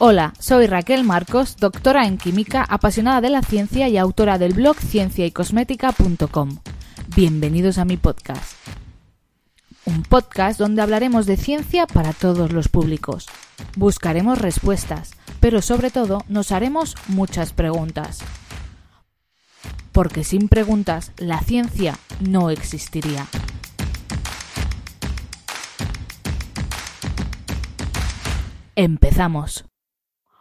Hola, soy Raquel Marcos, doctora en química, apasionada de la ciencia y autora del blog cienciaycosmética.com. Bienvenidos a mi podcast. Un podcast donde hablaremos de ciencia para todos los públicos. Buscaremos respuestas, pero sobre todo nos haremos muchas preguntas. Porque sin preguntas la ciencia no existiría. Empezamos.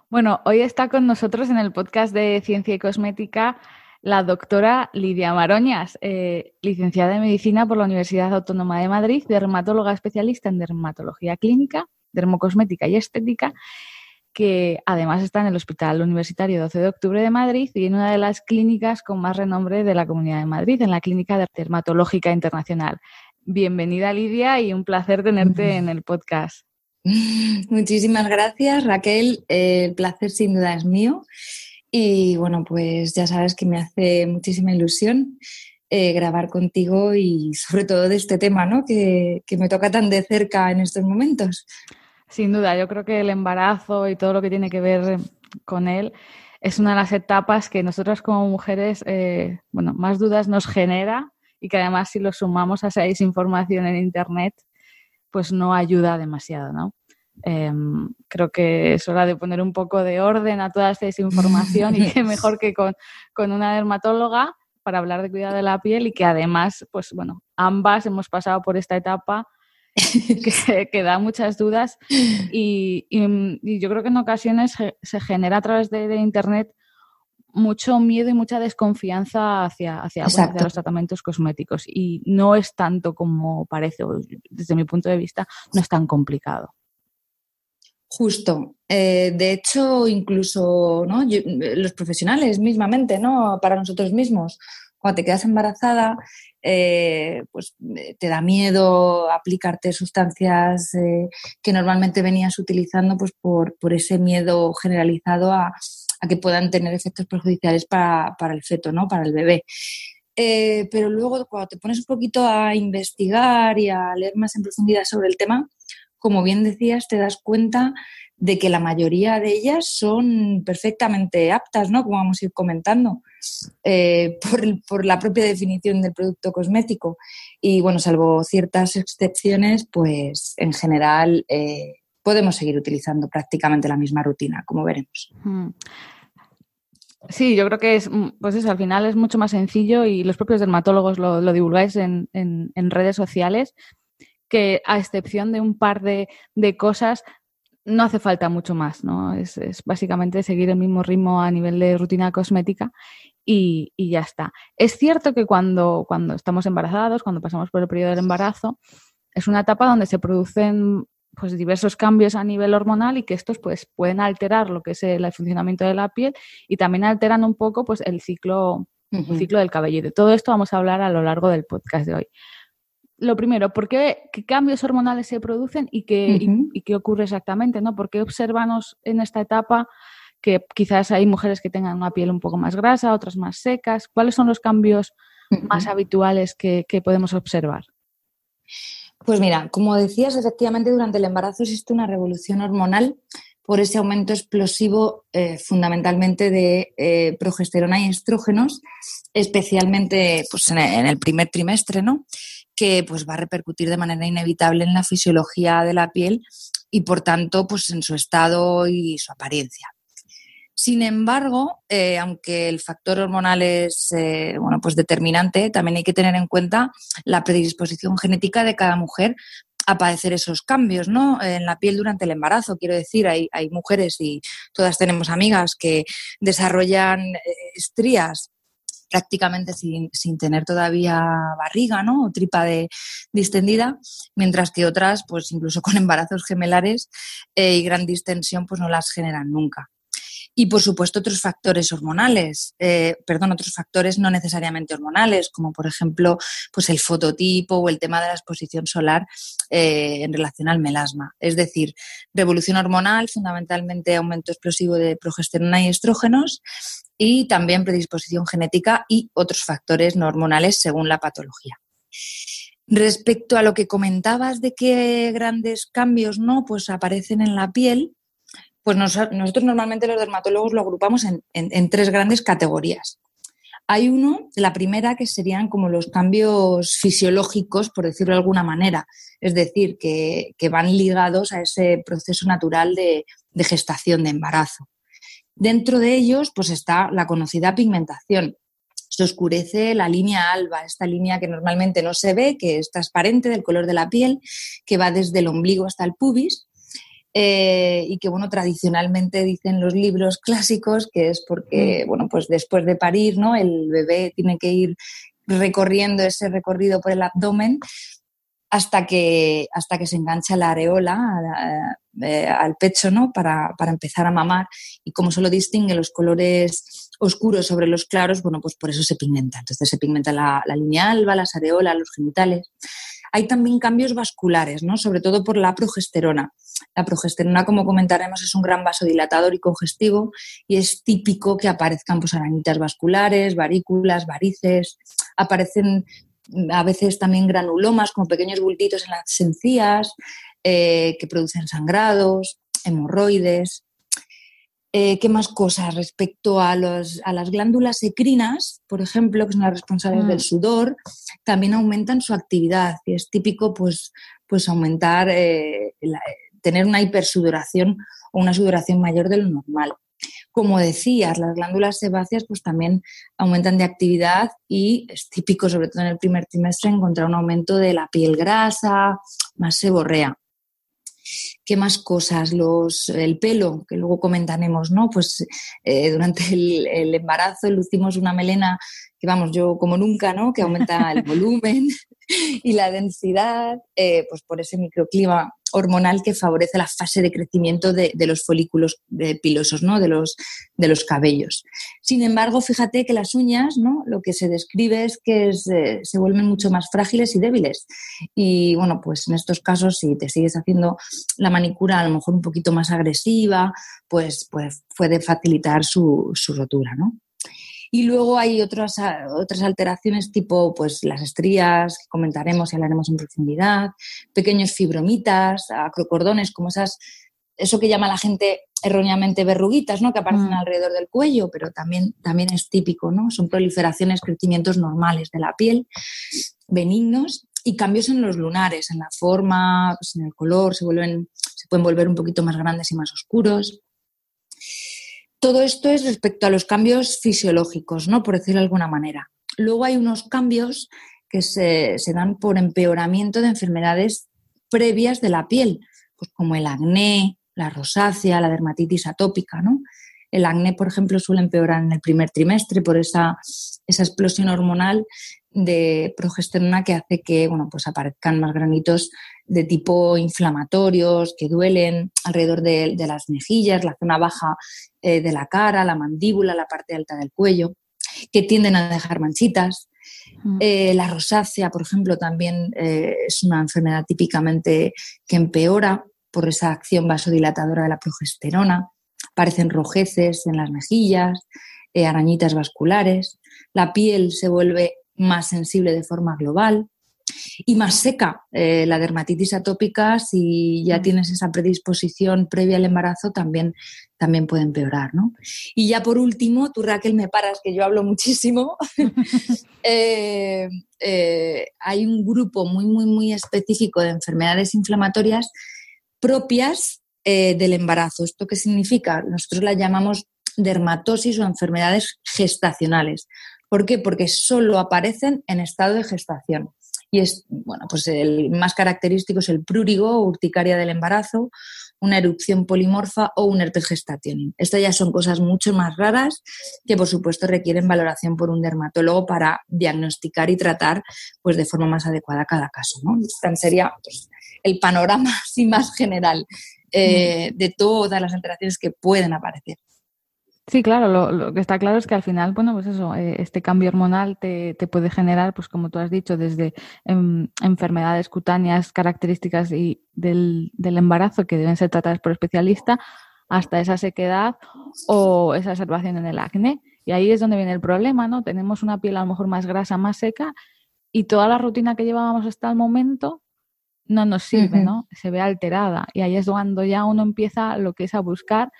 Bueno, hoy está con nosotros en el podcast de Ciencia y Cosmética la doctora Lidia Maroñas, eh, licenciada en Medicina por la Universidad Autónoma de Madrid, dermatóloga especialista en dermatología clínica, dermocosmética y estética, que además está en el Hospital Universitario 12 de Octubre de Madrid y en una de las clínicas con más renombre de la Comunidad de Madrid, en la Clínica Dermatológica Internacional. Bienvenida Lidia y un placer tenerte en el podcast. Muchísimas gracias, Raquel. el placer sin duda es mío. Y bueno, pues ya sabes que me hace muchísima ilusión eh, grabar contigo y sobre todo de este tema, ¿no? Que, que, me toca tan de cerca en estos momentos. Sin duda, yo creo que el embarazo y todo lo que tiene que ver con él es una de las etapas que nosotras como mujeres, eh, bueno, más dudas nos genera y que además si lo sumamos a esa desinformación en Internet, pues no ayuda demasiado, ¿no? Em, creo que es hora de poner un poco de orden a toda esta desinformación y que mejor que con, una dermatóloga para hablar de cuidado de la piel y que además, pues bueno, ambas hemos pasado por esta etapa que, da muchas dudas y, yo creo que en ocasiones se, genera a través de, Internet mucho miedo y mucha desconfianza hacia, hacia, hacia, los tratamientos cosméticos y no es tanto como parece, desde mi punto de vista, no es tan complicado. Justo. Eh, de hecho, incluso ¿no? los profesionales mismamente, ¿no? Para nosotros mismos, cuando te quedas embarazada, eh, pues eh, te da miedo aplicarte sustancias que normalmente venías utilizando pues por, ese miedo generalizado a, que puedan tener efectos perjudiciales para, para, el feto, ¿no? Para el bebé. pero luego, cuando te pones un poquito a investigar y a leer más en profundidad sobre el tema, como bien decías, te das cuenta de que la mayoría de ellas son perfectamente aptas, ¿no? Como vamos a ir comentando, eh, por, la propia definición del producto cosmético. Y bueno, salvo ciertas excepciones, pues en general eh, podemos seguir utilizando prácticamente la misma rutina, como veremos. Mm. Sí, yo creo que es, mm, pues eso, al final es mucho más sencillo y los propios dermatólogos lo, divulgáis en, redes sociales que a excepción de un par de, cosas, no hace falta mucho más, ¿no? Es, básicamente seguir el mismo ritmo a nivel de rutina cosmética y, ya está. Es cierto que cuando, cuando estamos embarazados, cuando pasamos por el periodo del embarazo, es una etapa donde se producen pues diversos cambios a nivel hormonal y que estos pues pueden alterar lo que es el funcionamiento de la piel y también alteran un poco pues el ciclo, el ciclo del cabello. Y de todo esto vamos a hablar a lo largo del podcast de hoy lo primero, ¿por qué, cambios hormonales se producen y qué, y, qué ocurre exactamente? ¿no? ¿Por qué observamos en esta etapa que quizás hay mujeres que tengan una piel un poco más grasa, otras más secas? ¿Cuáles son los cambios más habituales que, podemos observar? Pues mira, como decías, efectivamente durante el embarazo existe una revolución hormonal por ese aumento explosivo eh, fundamentalmente de eh, progesterona y estrógenos, especialmente pues, en, el primer trimestre, ¿no? Que pues, va a repercutir de manera inevitable en la fisiología de la piel y, por tanto, pues, en su estado y su apariencia. Sin embargo, eh, aunque el factor hormonal es eh, bueno, pues determinante, también hay que tener en cuenta la predisposición genética de cada mujer a padecer esos cambios ¿no? en la piel durante el embarazo. Quiero decir, hay, hay mujeres y todas tenemos amigas que desarrollan eh, estrías prácticamente sin, tener todavía barriga, ¿no? O tripa de, distendida, mientras que otras, pues incluso con embarazos gemelares eh, y gran distensión, pues no las generan nunca. Y por supuesto otros factores hormonales, eh, perdón, otros factores no necesariamente hormonales, como por ejemplo pues el fototipo o el tema de la exposición solar eh, en relación al melasma. Es decir, revolución hormonal, fundamentalmente aumento explosivo de progesterona y estrógenos y también predisposición genética y otros factores no hormonales según la patología. Respecto a lo que comentabas de qué grandes cambios no, pues aparecen en la piel, pues nosotros normalmente los dermatólogos lo agrupamos en, tres grandes categorías. Hay uno, la primera, que serían como los cambios fisiológicos, por decirlo de alguna manera, es decir, que, van ligados a ese proceso natural de, gestación, de embarazo. Dentro de ellos, pues está la conocida pigmentación. Se oscurece la línea alba, esta línea que normalmente no se ve, que es transparente del color de la piel, que va desde el ombligo hasta el pubis eh, y que, bueno, tradicionalmente dicen los libros clásicos que es porque, mm. bueno, pues después de parir, ¿no? El bebé tiene que ir recorriendo ese recorrido por el abdomen hasta que, hasta que se engancha la areola eh, al pecho, ¿no? Para, empezar a mamar. Y como solo distingue los colores oscuros sobre los claros, bueno, pues por eso se pigmenta. Entonces se pigmenta la, la línea alba, las areolas, los genitales. Hay también cambios vasculares, ¿no? Sobre todo por la progesterona. La progesterona, como comentaremos, es un gran vasodilatador y congestivo y es típico que aparezcan pues, arañitas vasculares, varículas, varices, aparecen mm, a veces también granulomas como pequeños bultitos en las encías eh, que producen sangrados, hemorroides. Eh, ¿Qué más cosas? Respecto a, los, a, las glándulas ecrinas, por ejemplo, que son las responsables del mm. sudor, también aumentan su actividad y es típico pues, pues aumentar eh, la, tener una hipersudoración o una sudoración mayor de lo normal. Como decías, las glándulas sebáceas pues también aumentan de actividad y es típico, sobre todo en el primer trimestre, encontrar un aumento de la piel grasa, más seborrea. ¿Qué más cosas? Los, el pelo, que luego comentaremos, ¿no? Pues eh, durante el, el, embarazo lucimos una melena que, vamos, yo como nunca, ¿no? Que aumenta el volumen y la densidad, eh, pues por ese microclima hormonal que favorece la fase de crecimiento de, los folículos pilosos, ¿no? de, los, de los cabellos. Sin embargo, fíjate que las uñas, ¿no? lo que se describe es que eh, se vuelven mucho más frágiles y débiles. Y bueno, pues en estos casos, si te sigues haciendo la manicura a lo mejor un poquito más agresiva, pues, pues puede facilitar su, su rotura. ¿no? Y luego hay otras, otras alteraciones tipo pues, las estrías, que comentaremos y hablaremos en profundidad, pequeños fibromitas, acrocordones, como esas, eso que llama la gente erróneamente verruguitas, ¿no? que aparecen mm. alrededor del cuello, pero también, también es típico, ¿no? son proliferaciones, crecimientos normales de la piel, benignos, y cambios en los lunares, en la forma, pues en el color, se, vuelven, se pueden volver un poquito más grandes y más oscuros. Todo esto es respecto a los cambios fisiológicos, ¿no? Por decirlo de alguna manera. Luego hay unos cambios que se, dan por empeoramiento de enfermedades previas de la piel, pues como el acné, la rosácea, la dermatitis atópica, ¿no? El acné, por ejemplo, suele empeorar en el primer trimestre por esa, esa explosión hormonal de progesterona que hace que bueno, pues aparezcan más granitos de tipo inflamatorios que duelen alrededor de, las mejillas, la zona baja eh, de la cara, la mandíbula, la parte alta del cuello, que tienden a dejar manchitas. Mm. Eh, la rosácea, por ejemplo, también eh, es una enfermedad típicamente que empeora por esa acción vasodilatadora de la progesterona. Aparecen rojeces en las mejillas, arañitas vasculares. La piel se vuelve más sensible de forma global y más seca. Eh, la dermatitis atópica, si ya tienes esa predisposición previa al embarazo, también, también puede empeorar. ¿no? Y ya por último, tú Raquel me paras, que yo hablo muchísimo, eh, eh, hay un grupo muy, muy, muy específico de enfermedades inflamatorias propias del embarazo. ¿Esto qué significa? Nosotros la llamamos dermatosis o enfermedades gestacionales. ¿Por qué? Porque solo aparecen en estado de gestación. Y es, bueno, pues el más característico es el prurigo, urticaria del embarazo, una erupción polimorfa o un herpes gestacional. Estas ya son cosas mucho más raras que, por supuesto, requieren valoración por un dermatólogo para diagnosticar y tratar pues, de forma más adecuada cada caso. ¿no? Este sería pues, el panorama así más general eh, de todas las alteraciones que pueden aparecer. Sí, claro, lo, que está claro es que al final, bueno, pues eso, eh, este cambio hormonal te, puede generar, pues como tú has dicho, desde em, enfermedades cutáneas características y del, embarazo que deben ser tratadas por especialista, hasta esa sequedad o esa observación en el acné. Y ahí es donde viene el problema, ¿no? Tenemos una piel a lo mejor más grasa, más seca y toda la rutina que llevábamos hasta el momento no nos sirve, ¿no? Se ve alterada. Y ahí es cuando ya uno empieza lo que es a buscar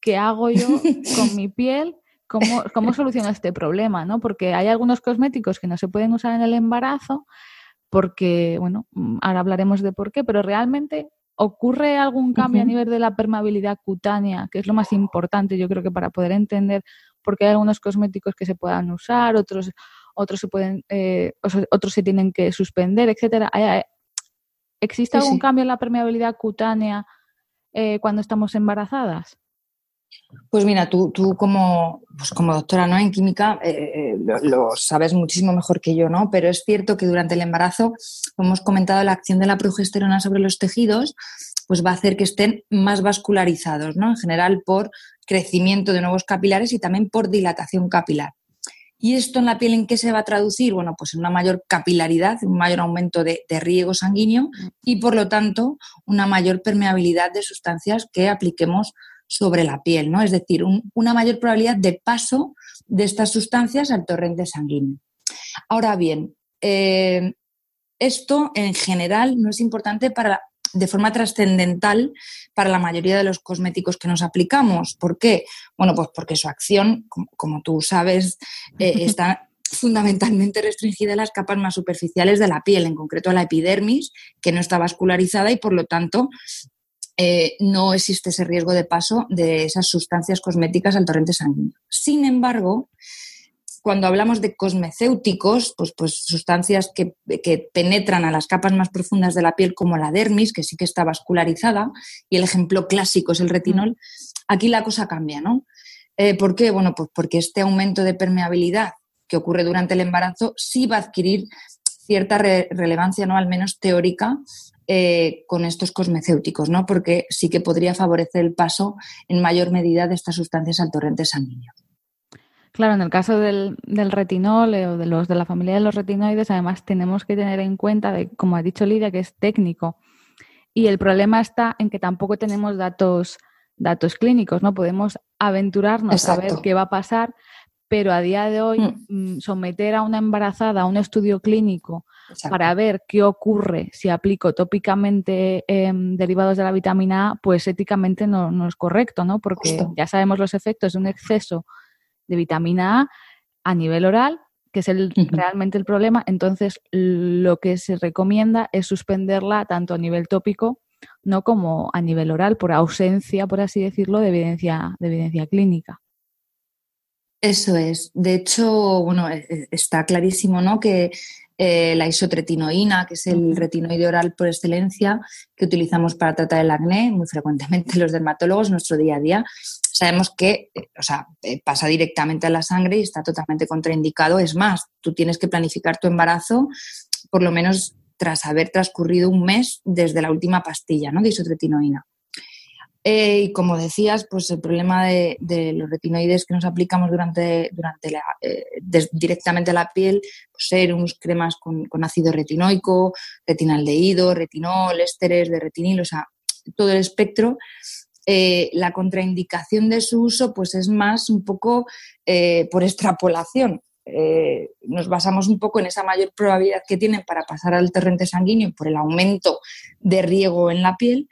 qué hago yo con mi piel, cómo, cómo soluciono este problema, ¿no? Porque hay algunos cosméticos que no se pueden usar en el embarazo, porque, bueno, mm, ahora hablaremos de por qué, pero realmente ocurre algún cambio a nivel de la permeabilidad cutánea, que es lo más importante, yo creo que para poder entender por qué hay algunos cosméticos que se puedan usar, otros otros se pueden eh, otros se tienen que suspender, etcétera. ¿Existe algún cambio en la permeabilidad cutánea eh, cuando estamos embarazadas? Pues mira, tú, tú como, pues como doctora ¿no? en química eh, eh, lo, sabes muchísimo mejor que yo, ¿no? Pero es cierto que durante el embarazo, como hemos comentado, la acción de la progesterona sobre los tejidos pues va a hacer que estén más vascularizados, ¿no? En general por crecimiento de nuevos capilares y también por dilatación capilar. ¿Y esto en la piel en qué se va a traducir? Bueno, pues en una mayor capilaridad, un mayor aumento de, de, riego sanguíneo y por lo tanto una mayor permeabilidad de sustancias que apliquemos sobre la piel, ¿no? Es decir, una mayor probabilidad de paso de estas sustancias al torrente sanguíneo. Ahora bien, eh, esto en general no es importante para, de forma trascendental para la mayoría de los cosméticos que nos aplicamos. ¿Por qué? Bueno, pues porque su acción, como, tú sabes, eh, está fundamentalmente restringida a las capas más superficiales de la piel, en concreto a la epidermis, que no está vascularizada y por lo tanto eh, no existe ese riesgo de paso de esas sustancias cosméticas al torrente sanguíneo. Sin embargo, cuando hablamos de cosmecéuticos, pues, pues sustancias que, penetran a las capas más profundas de la piel, como la dermis, que sí que está vascularizada, y el ejemplo clásico es el retinol, aquí la cosa cambia, ¿no? Eh, ¿Por qué? Bueno, pues porque este aumento de permeabilidad que ocurre durante el embarazo sí va a adquirir cierta relevancia, ¿no? Al menos teórica, eh, con estos cosmecéuticos, ¿no? porque sí que podría favorecer el paso en mayor medida de estas sustancias al torrente sanguíneo. Claro, en el caso del, retinol eh, o de los de la familia de los retinoides, además tenemos que tener en cuenta, de, como ha dicho Lidia, que es técnico. Y el problema está en que tampoco tenemos datos, datos clínicos, ¿no? Podemos aventurarnos a ver qué va a pasar, pero a día de hoy mm. Mm, someter a una embarazada a un estudio clínico para ver qué ocurre si aplico tópicamente em, derivados de la vitamina A, pues éticamente no, es correcto, ¿no? Porque ya sabemos los efectos de un exceso de vitamina A a nivel oral, que es el, realmente el problema. Entonces, lo que se recomienda es suspenderla tanto a nivel tópico no como a nivel oral, por ausencia, por así decirlo, de evidencia, de evidencia clínica. Eso es. De hecho, bueno, e, e, está clarísimo, ¿no? Que eh, la isotretinoína, que es el retinoide oral por excelencia que utilizamos para tratar el acné, muy frecuentemente los dermatólogos, nuestro día a día, sabemos que eh, o sea, eh, pasa directamente a la sangre y está totalmente contraindicado. Es más, tú tienes que planificar tu embarazo por lo menos tras haber transcurrido un mes desde la última pastilla ¿no? de isotretinoína. Eh, y como decías, pues el problema de, los retinoides que nos aplicamos durante, durante la, eh, directamente a la piel, pues serums, cremas con, ácido retinoico, retinaldehído, retinol, ésteres de retinil, o sea, todo el espectro. Eh, la contraindicación de su uso pues es más un poco por extrapolación. nos basamos un poco en esa mayor probabilidad que tienen para pasar al torrente sanguíneo por el aumento de riego en la piel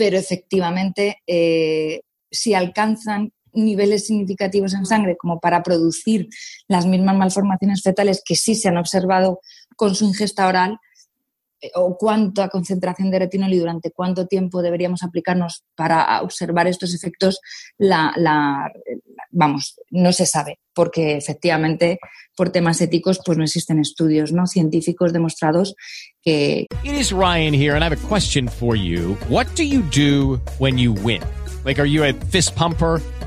pero efectivamente eh, si alcanzan niveles significativos en sangre como para producir las mismas malformaciones fetales que sí se han observado con su ingesta oral, eh, o cuánta concentración de retinol y durante cuánto tiempo deberíamos aplicarnos para observar estos efectos, la, vamos, no se sabe, porque efectivamente por temas éticos pues no existen estudios no científicos demostrados que It is Ryan here and I have a question for you. What do you do when you win? Like are you a fist pumper?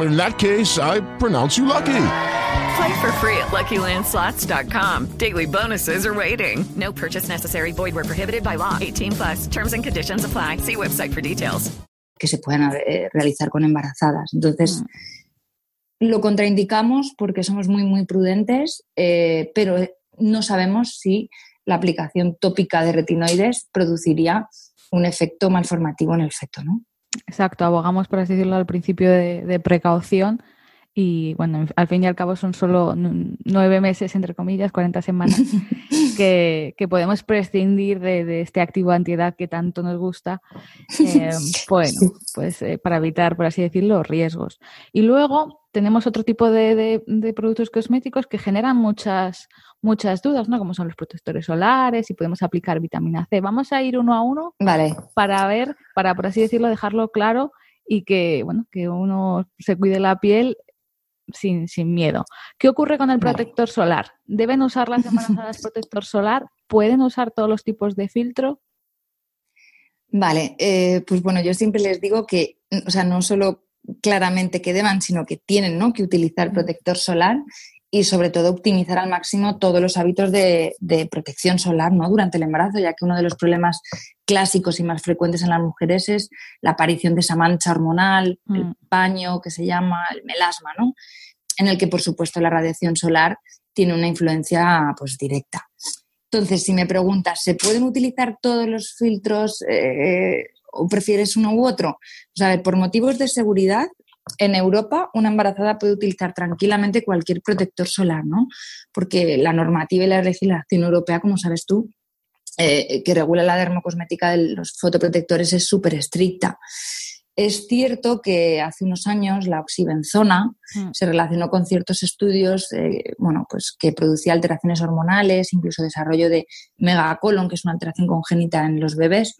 In that case, I pronounce you lucky. Play for free at LuckyLandSlots.com. Daily bonuses are waiting. No purchase necessary. Void where prohibited by law. 18 plus. Terms and conditions apply. See website for details. que se puedan eh, realizar con embarazadas. Entonces, lo contraindicamos porque somos muy, muy prudentes, eh, pero no sabemos si la aplicación tópica de retinoides produciría un efecto malformativo en el feto, ¿no? Exacto, abogamos, por así decirlo, al principio de, de precaución y bueno, al fin y al cabo son solo nueve meses, entre comillas, 40 semanas, que, que podemos prescindir de, de este activo antiedad que tanto nos gusta, eh, bueno, pues eh, para evitar, por así decirlo, riesgos. Y luego tenemos otro tipo de, de- de productos cosméticos que generan muchas, muchas dudas, ¿no? Como son los protectores solares y podemos aplicar vitamina C. Vamos a ir uno a uno Vale, para ver, para por así decirlo, dejarlo claro y que, bueno, que uno se cuide la piel sin, sin miedo. ¿Qué ocurre con el Vale. protector solar? ¿Deben usar las embarazadas protector solar? ¿Pueden usar todos los tipos de filtro? vale. eh, pues bueno, yo siempre les digo que, o sea, no solo claramente que deban, sino que tienen ¿no? que utilizar protector solar y sobre todo optimizar al máximo todos los hábitos de, de protección solar ¿no? durante el embarazo, ya que uno de los problemas clásicos y más frecuentes en las mujeres es la aparición de esa mancha hormonal, el Mm. paño que se llama el melasma, ¿no? en el que por supuesto la radiación solar tiene una influencia pues, directa. Entonces, si me preguntas, ¿se pueden utilizar todos los filtros eh, o prefieres uno u otro? O sea, por motivos de seguridad, en Europa una embarazada puede utilizar tranquilamente cualquier protector solar, ¿no? Porque la normativa y la legislación europea, como sabes tú, eh, que regula la dermocosmética de los fotoprotectores es súper estricta. Es cierto que hace unos años la oxibenzona Mm. se relacionó con ciertos estudios eh, bueno, pues que producía alteraciones hormonales, incluso desarrollo de megacolon, que es una alteración congénita en los bebés,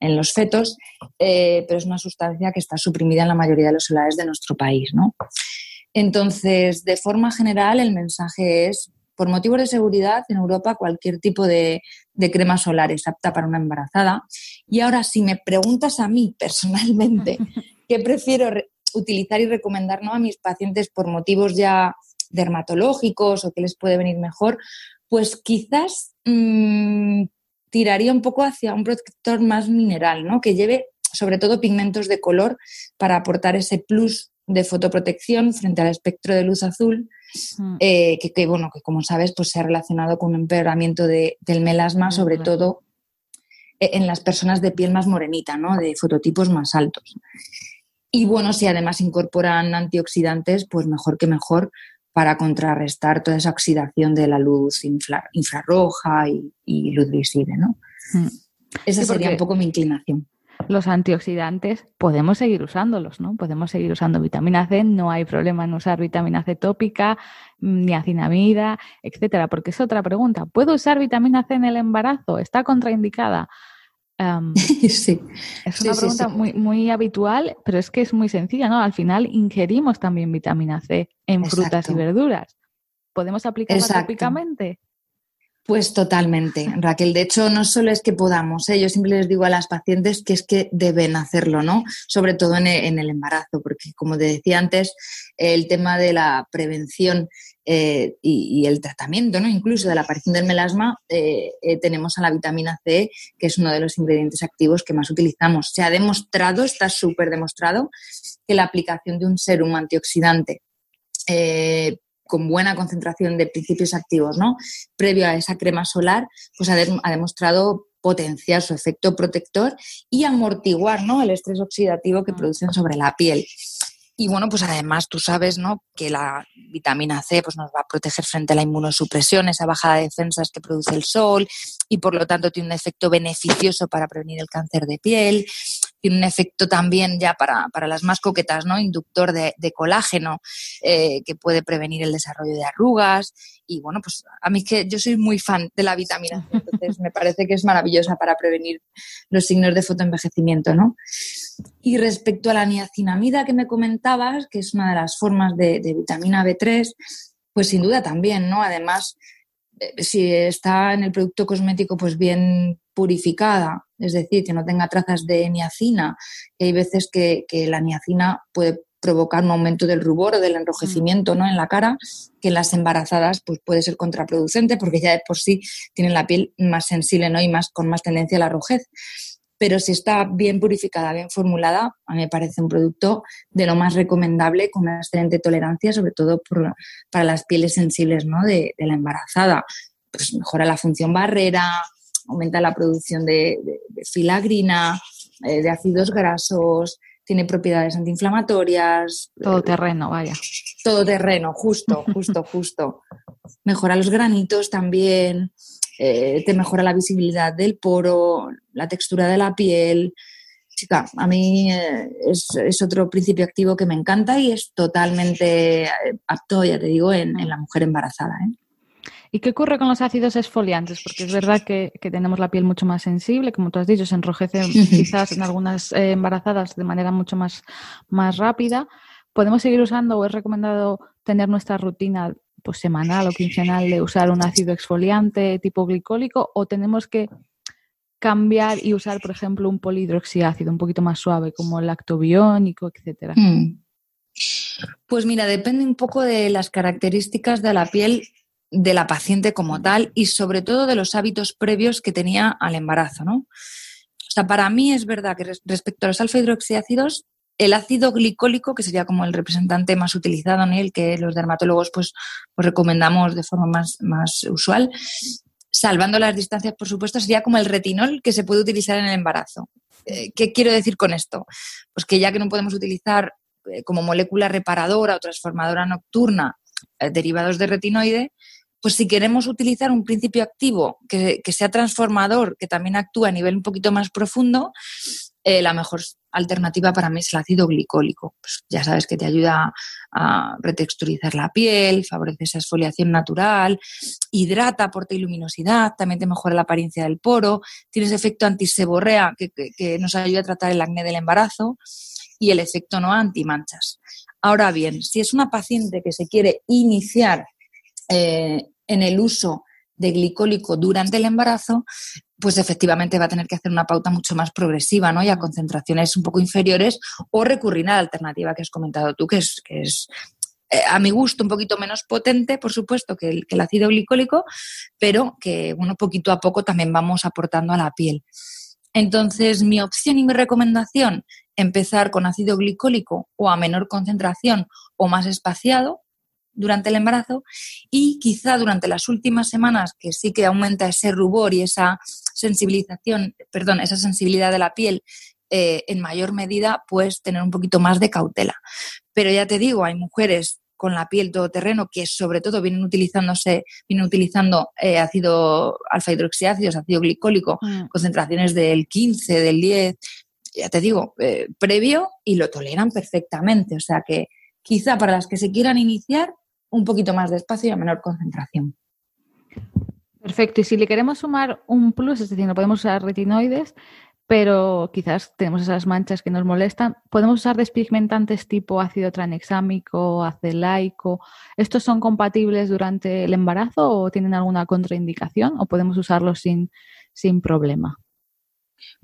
en los fetos, eh, pero es una sustancia que está suprimida en la mayoría de los solares de nuestro país. ¿no? Entonces, de forma general, el mensaje es, por motivos de seguridad, en Europa cualquier tipo de, de crema solar es apta para una embarazada. Y ahora, si me preguntas a mí personalmente qué prefiero re- utilizar y recomendar ¿no? a mis pacientes por motivos ya dermatológicos o que les puede venir mejor, pues quizás mm, tiraría un poco hacia un protector más mineral, ¿no? que lleve sobre todo pigmentos de color para aportar ese plus de fotoprotección frente al espectro de luz azul, Mm. eh, que, que, bueno, que como sabes, pues se ha relacionado con un empeoramiento de- del melasma, Del sobre todo eh, en las personas de piel más morenita, ¿no? de fototipos más altos. Y bueno, si además incorporan antioxidantes, pues mejor que mejor para contrarrestar toda esa oxidación de la luz infra- infrarroja y, y luz visible, ¿no? Mm. Esa sería un poco mi inclinación. Los antioxidantes podemos seguir usándolos, ¿no? Podemos seguir usando vitamina C, no hay problema en usar vitamina C tópica, mm, niacinamida, etcétera, porque es otra pregunta. ¿Puedo usar vitamina C en el embarazo? ¿Está contraindicada? Sí. es una sí, pregunta sí. Muy, muy habitual, pero es que es muy sencilla, ¿no? Al final ingerimos también vitamina C en frutas y verduras. ¿Podemos aplicarla Exacto. tópicamente? Pues totalmente, Raquel. De hecho, no solo es que podamos, ¿eh? yo siempre les digo a las pacientes que es que deben hacerlo, ¿no? Sobre todo en el embarazo, porque como te decía antes, el tema de la prevención eh, y, y el tratamiento, ¿no? Incluso de la aparición del melasma, eh, eh, tenemos a la vitamina C, que es uno de los ingredientes activos que más utilizamos. Se ha demostrado, está súper demostrado, que la aplicación de un serum antioxidante eh, con buena concentración de principios activos, ¿no? Previo a esa crema solar, pues ha, ha demostrado potenciar su efecto protector y amortiguar ¿no? el estrés oxidativo que producen sobre la piel. Y bueno, pues además tú sabes ¿no? que la vitamina C pues nos va a proteger frente a la inmunosupresión, esa bajada de defensas que produce el sol y por lo tanto tiene un efecto beneficioso para prevenir el cáncer de piel tiene un efecto también ya para, las más coquetas, ¿no? Inductor de, colágeno eh, que puede prevenir el desarrollo de arrugas. Y bueno, pues a mí que yo soy muy fan de la vitamina C, entonces me parece que es maravillosa para prevenir los signos de fotoenvejecimiento, ¿no? Y respecto a la niacinamida que me comentabas, que es una de las formas de, de vitamina B3, pues sin duda también, ¿no? Además, eh, si está en el producto cosmético pues bien purificada, es decir, que no tenga trazas de niacina, hay veces que, la niacina puede provocar un aumento del rubor o del enrojecimiento ¿no? en la cara, que en las embarazadas pues, puede ser contraproducente porque ya de por sí tienen la piel más sensible ¿no? y más, con más tendencia a la rojez pero si está bien purificada, bien formulada, a mí me parece un producto de lo más recomendable con una excelente tolerancia, sobre todo para las pieles sensibles ¿no? de, la embarazada. Pues mejora la función barrera, aumenta la producción de, filagrina, eh, de ácidos grasos, tiene propiedades antiinflamatorias. Todo terreno, vaya. Todo terreno, justo, justo, justo. Mejora los granitos también. Eh, te mejora la visibilidad del poro, la textura de la piel. Chica, a mí eh, es, otro principio activo que me encanta y es totalmente eh, apto, ya te digo, en, la mujer embarazada. ¿Y qué ocurre con los ácidos esfoliantes? Porque es verdad que, tenemos la piel mucho más sensible, como tú has dicho, se enrojece quizás en algunas embarazadas de manera mucho más, más rápida. ¿Podemos seguir usando o es recomendado tener nuestra rutina pues, semanal o quincenal de usar un ácido exfoliante tipo glicólico o tenemos que cambiar y usar, por ejemplo, un polihidroxiácido un poquito más suave como el lactobiónico, etcétera? Hmm. Pues mira, depende un poco de las características de la piel de la paciente como tal y sobre todo de los hábitos previos que tenía al embarazo, ¿no? O sea, para mí es verdad que respecto a los alfa hidroxiácidos el ácido glicólico, que sería como el representante más utilizado, en el que los dermatólogos pues, pues, recomendamos de forma más, más usual, salvando las distancias, por supuesto, sería como el retinol que se puede utilizar en el embarazo. Eh, ¿Qué quiero decir con esto? Pues que ya que no podemos utilizar eh, como molécula reparadora o transformadora nocturna eh, derivados de retinoide, pues si queremos utilizar un principio activo que, que, sea transformador, que también actúa a nivel un poquito más profundo, eh, la mejor alternativa para mí es el ácido glicólico. Pues ya sabes que te ayuda a retexturizar la piel, favorece esa exfoliación natural, hidrata, aporta luminosidad, también te mejora la apariencia del poro, tienes efecto antiseborrea que, que, nos ayuda a tratar el acné del embarazo y el efecto no antimanchas. Ahora bien, si es una paciente que se quiere iniciar eh, en el uso de glicólico durante el embarazo, pues efectivamente va a tener que hacer una pauta mucho más progresiva, ¿no? Y a concentraciones un poco inferiores o recurrir a la alternativa que has comentado tú, que es, que es eh, a mi gusto un poquito menos potente, por supuesto, que el, que el ácido glicólico, pero que, bueno, poquito a poco también vamos aportando a la piel. Entonces, mi opción y mi recomendación, empezar con ácido glicólico o a menor concentración o más espaciado, durante el embarazo y quizá durante las últimas semanas que sí que aumenta ese rubor y esa sensibilización, perdón, esa sensibilidad de la piel eh, en mayor medida, pues tener un poquito más de cautela. Pero ya te digo, hay mujeres con la piel todoterreno que sobre todo vienen utilizándose, vienen utilizando eh, ácido alfa hidroxiácidos, ácido glicólico, mm. concentraciones del 15, del 10, ya te digo, eh, previo y lo toleran perfectamente. O sea que quizá para las que se quieran iniciar, un poquito más de espacio y a menor concentración. Perfecto. Y si le queremos sumar un plus, es decir, no podemos usar retinoides, pero quizás tenemos esas manchas que nos molestan, podemos usar despigmentantes tipo ácido tranexámico, acelaico. ¿Estos son compatibles durante el embarazo o tienen alguna contraindicación o podemos usarlos sin, sin problema?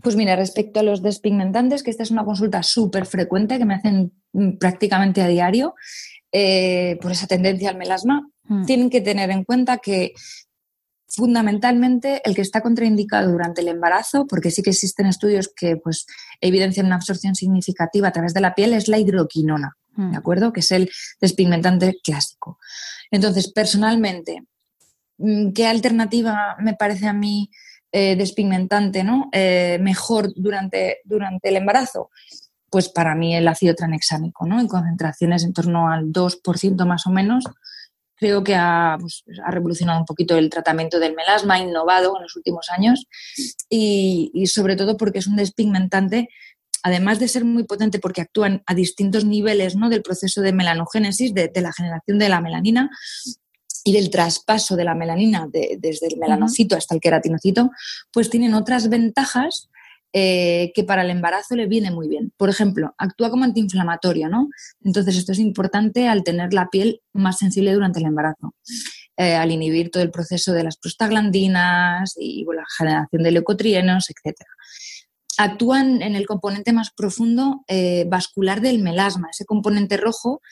Pues mira, respecto a los despigmentantes, que esta es una consulta súper frecuente que me hacen mm, prácticamente a diario, eh, por esa tendencia al melasma, mm. tienen que tener en cuenta que fundamentalmente el que está contraindicado durante el embarazo, porque sí que existen estudios que pues, evidencian una absorción significativa a través de la piel, es la hidroquinona, ¿de mm. acuerdo? Que es el despigmentante clásico. Entonces, personalmente, mm, ¿qué alternativa me parece a mí eh, despigmentante ¿no? Eh, mejor durante, durante el embarazo? Pues para mí el ácido tranexámico, ¿no? en concentraciones en torno al 2% más o menos, creo que ha, pues, ha, revolucionado un poquito el tratamiento del melasma, innovado en los últimos años y, y, sobre todo porque es un despigmentante, además de ser muy potente porque actúan a distintos niveles ¿no? del proceso de melanogénesis, de, de, la generación de la melanina y del traspaso de la melanina de, desde el melanocito hasta el queratinocito, pues tienen otras ventajas eh, que para el embarazo le viene muy bien. Por ejemplo, actúa como antiinflamatorio, ¿no? Entonces, esto es importante al tener la piel más sensible durante el embarazo, eh, al inhibir todo el proceso de las prostaglandinas y la generación de leucotrienos, etc. Actúan en el componente más profundo eh, vascular del melasma, ese componente rojo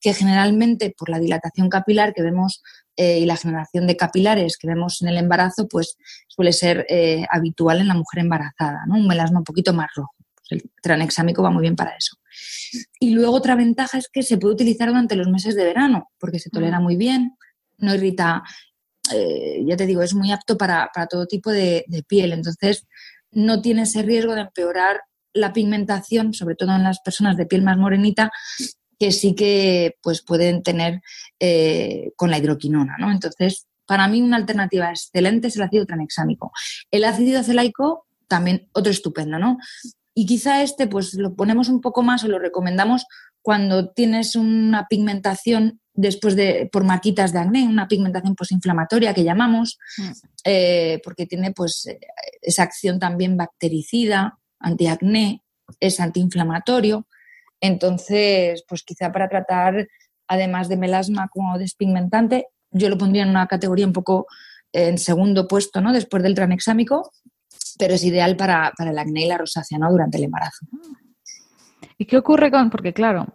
que generalmente por la dilatación capilar que vemos eh, y la generación de capilares que vemos en el embarazo, pues suele ser eh, habitual en la mujer embarazada, ¿no? Un melasma un poquito más rojo. Pues el tranexámico va muy bien para eso. Y luego otra ventaja es que se puede utilizar durante los meses de verano, porque se tolera muy bien, no irrita, ya te digo, es muy apto para, para todo tipo de, de piel. Entonces, no tiene ese riesgo de empeorar la pigmentación, sobre todo en las personas de piel más morenita, que sí que pues, pueden tener eh, con la hidroquinona. ¿no? Entonces, para mí una alternativa excelente es el ácido tranexámico. El ácido acelaico también otro estupendo, ¿no? Y quizá este pues lo ponemos un poco más o lo recomendamos cuando tienes una pigmentación después de por maquitas de acné, una pigmentación posinflamatoria que llamamos, mm. eh, porque tiene pues esa acción también bactericida, antiacné, es antiinflamatorio. Entonces, pues quizá para tratar, además de melasma como despigmentante, yo lo pondría en una categoría un poco en segundo puesto, ¿no? Después del tranexámico, pero es ideal para, el acné y la rosácea, ¿no? Durante el embarazo. ¿Y qué ocurre con...? Porque claro,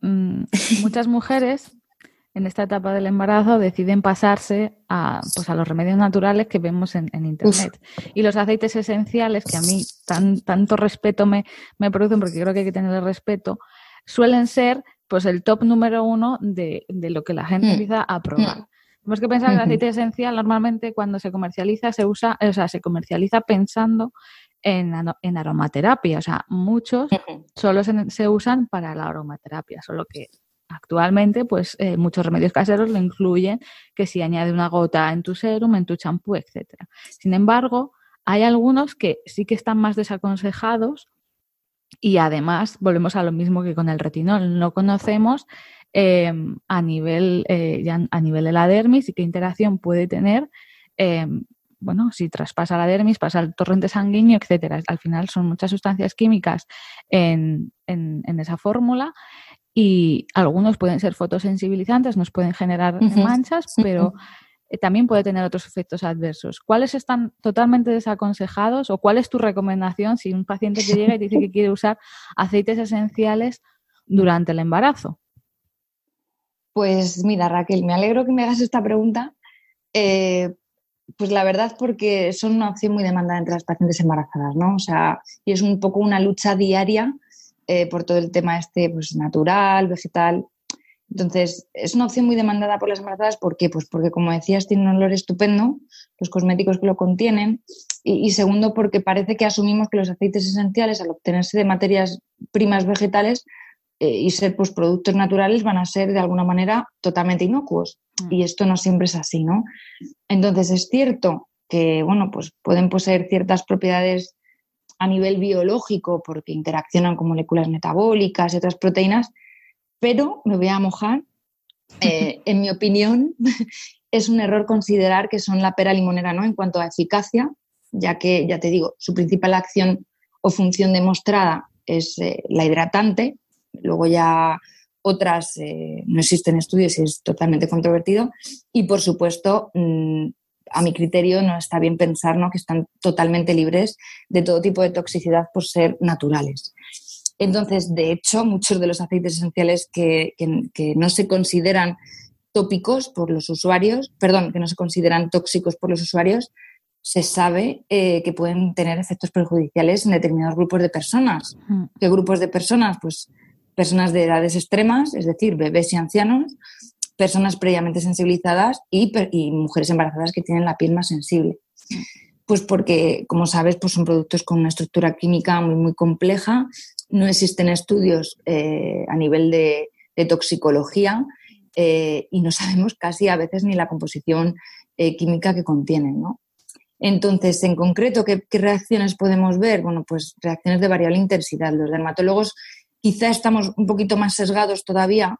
mm, muchas mujeres en esta etapa del embarazo deciden pasarse a, pues a los remedios naturales que vemos en, Internet. Y los aceites esenciales, que a mí tan, tanto respeto me, me producen, porque creo que hay que tener respeto, suelen ser pues el top número uno de, de lo que la gente mm. empieza a probar. Mm. Tenemos que pensar que el aceite esencial normalmente cuando se comercializa se usa, o sea, se comercializa pensando en, en aromaterapia. O sea, muchos solo se, usan para la aromaterapia, solo que Actualmente, pues eh, muchos remedios caseros lo incluyen que si añade una gota en tu serum, en tu champú, etc. Sin embargo, hay algunos que sí que están más desaconsejados y además volvemos a lo mismo que con el retinol. No conocemos em, a, nivel, eh, a nivel de la dermis y qué interacción puede tener em, bueno, si traspasa la dermis, pasa el torrente sanguíneo, etcétera. Al final son muchas sustancias químicas en, en esa fórmula y algunos pueden ser fotosensibilizantes, nos pueden generar manchas, pero eh, también puede tener otros efectos adversos. ¿Cuáles están totalmente desaconsejados o cuál es tu recomendación si un paciente te llega y dice que quiere usar aceites esenciales durante el embarazo? Pues mira, Raquel, me alegro que me hagas esta pregunta. Eh, pues la verdad porque son una opción muy demandada entre las pacientes embarazadas, ¿no? O sea, y es un poco una lucha diaria eh, por todo el tema este pues, natural, vegetal. Entonces, es una opción muy demandada por las embarazadas. ¿Por qué? Pues porque, como decías, tiene un olor estupendo, los cosméticos que lo contienen. Y, segundo, porque parece que asumimos que los aceites esenciales, al obtenerse de materias primas vegetales eh, y ser pues, productos naturales, van a ser de alguna manera totalmente inocuos. Y esto no siempre es así, ¿no? Entonces, es cierto que, bueno, pues pueden poseer ciertas propiedades a nivel biológico porque interaccionan con moléculas metabólicas y otras proteínas, pero me voy a mojar. Eh, en mi opinión, es un error considerar que son la pera limonera ¿no? en cuanto a eficacia, ya que, ya te digo, su principal acción o función demostrada es eh, la hidratante, luego ya otras eh, no existen estudios y es totalmente controvertido, y por supuesto mm, a mi criterio no está bien pensar que están totalmente libres de todo tipo de toxicidad por ser naturales. Entonces, de hecho, muchos de los aceites esenciales que, no se consideran tópicos por los usuarios, perdón, que no se consideran tóxicos por los usuarios, se sabe eh, que pueden tener efectos perjudiciales en determinados grupos de personas. Mm. ¿Qué grupos de personas? Pues personas de edades extremas, es decir, bebés y ancianos, personas previamente sensibilizadas y, mujeres embarazadas que tienen la piel más sensible. Pues porque, como sabes, pues son productos con una estructura química muy, muy compleja. No existen estudios eh, a nivel de, toxicología eh, y no sabemos casi a veces ni la composición eh, química que contienen. ¿no? Entonces, en concreto, ¿qué, reacciones podemos ver? Bueno, pues reacciones de variable intensidad. Los dermatólogos quizá estamos un poquito más sesgados todavía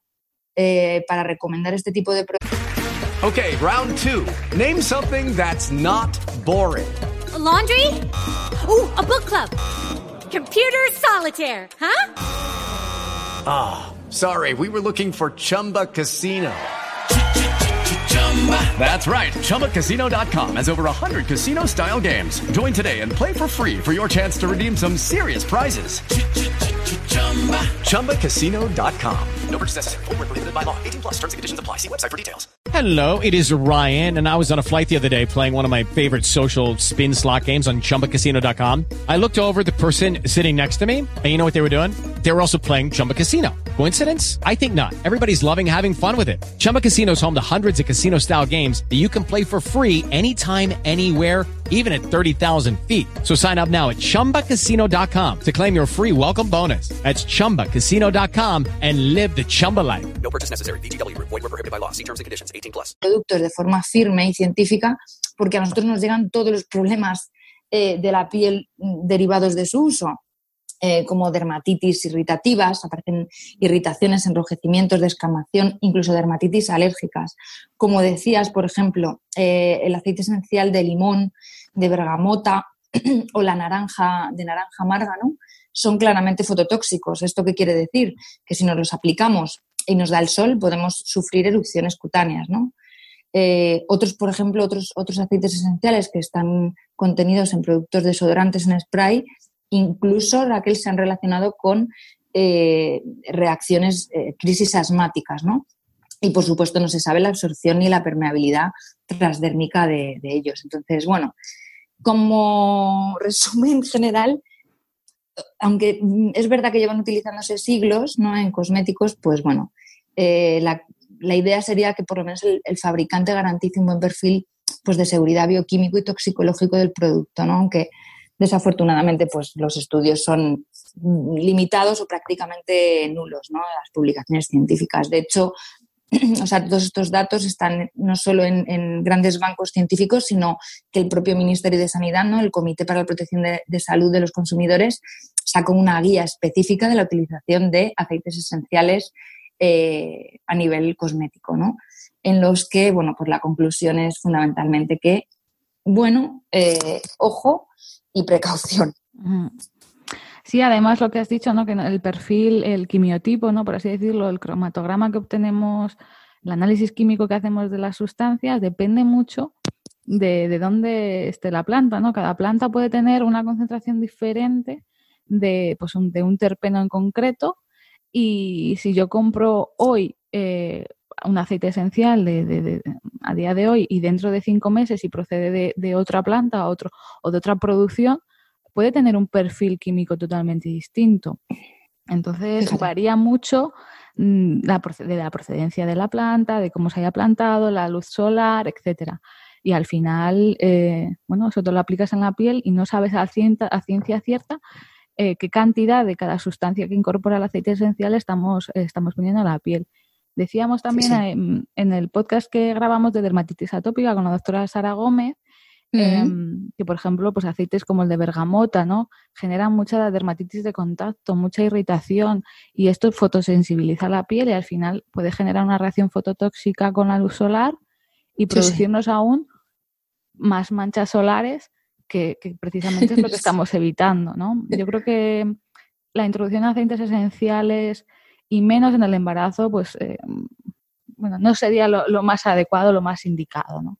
eh, para recomendar este tipo de productos. Okay, round two. Name something that's not boring. laundry? Oh, a book club. Computer solitaire, huh? Ah, oh, sorry. We were looking for Chumba Casino. That's right. ChumbaCasino.com has over 100 casino style games. Join today and play for free for your chance to redeem some serious prizes. ChumbaCasino.com. No purchase necessary. Full prohibited by law. 18 plus terms and conditions apply. See website for details. Hello, it is Ryan, and I was on a flight the other day playing one of my favorite social spin slot games on ChumbaCasino.com. I looked over the person sitting next to me, and you know what they were doing? They were also playing Chumba Casino. Coincidence? I think not. Everybody's loving having fun with it. Chumba Casino is home to hundreds of casino style games that you can play for free anytime, anywhere, even at 30,000 feet. So sign up now at chumbacasino.com to claim your free welcome bonus. That's chumbacasino.com and live the Chumba life. No purchase necessary. DTW, void, were prohibited by law. See terms and conditions 18 plus. Productos de forma firme y científica, porque a nosotros nos llegan todos los problemas eh, de la piel derivados de su uso. Eh, como dermatitis irritativas, aparecen irritaciones, enrojecimientos, descamación, incluso dermatitis alérgicas. Como decías, por ejemplo, eh, el aceite esencial de limón, de bergamota o la naranja de naranja amarga, ¿no? son claramente fototóxicos. ¿Esto qué quiere decir? Que si nos los aplicamos y nos da el sol, podemos sufrir erupciones cutáneas. ¿no? Eh, otros, por ejemplo, otros, otros aceites esenciales que están contenidos en productos desodorantes en spray Incluso, Raquel, se han relacionado con eh, reacciones, eh, crisis asmáticas, ¿no? Y por supuesto no se sabe la absorción ni la permeabilidad transdérmica de, ellos. Entonces, bueno, como resumen general, aunque es verdad que llevan utilizándose siglos ¿no? en cosméticos, pues bueno, eh, la, idea sería que por lo menos el, el, fabricante garantice un buen perfil pues, de seguridad bioquímico y toxicológico del producto, ¿no? aunque Desafortunadamente, pues los estudios son limitados o prácticamente nulos, ¿no? Las publicaciones científicas. De hecho, o sea, todos estos datos están no solo en, grandes bancos científicos, sino que el propio Ministerio de Sanidad, ¿no? el Comité para la Protección de, Salud de los Consumidores, sacó una guía específica de la utilización de aceites esenciales eh, a nivel cosmético, ¿no? en los que, bueno, pues la conclusión es fundamentalmente que, bueno, eh, ojo, y precaución. Sí, además lo que has dicho, ¿no? Que el perfil, el quimiotipo, ¿no? Por así decirlo, el cromatograma que obtenemos, el análisis químico que hacemos de las sustancias, depende mucho de, de dónde esté la planta, ¿no? Cada planta puede tener una concentración diferente de, pues, un, de un terpeno en concreto. Y si yo compro hoy eh, un aceite esencial de, a día de hoy y dentro de cinco meses y procede de, otra planta otro, o de otra producción, puede tener un perfil químico totalmente distinto. Entonces varía mucho mm, la, de la procedencia de la planta, de cómo se haya plantado, la luz solar, etcétera. Y al final, eh, bueno, eso te lo aplicas en la piel y no sabes a, ciencia cierta eh, qué cantidad de cada sustancia que incorpora el aceite esencial estamos, estamos poniendo a la piel. Decíamos también En, el podcast que grabamos de dermatitis atópica con la doctora Sara Gómez, em, que por ejemplo, pues aceites como el de bergamota, ¿no? Generan mucha dermatitis de contacto, mucha irritación y esto fotosensibiliza la piel y al final puede generar una reacción fototóxica con la luz solar y producirnos aún más manchas solares que, que precisamente es lo que estamos evitando, ¿no? Yo creo que la introducción de aceites esenciales y menos en el embarazo, pues eh, bueno, no sería lo, más adecuado, lo más indicado, ¿no?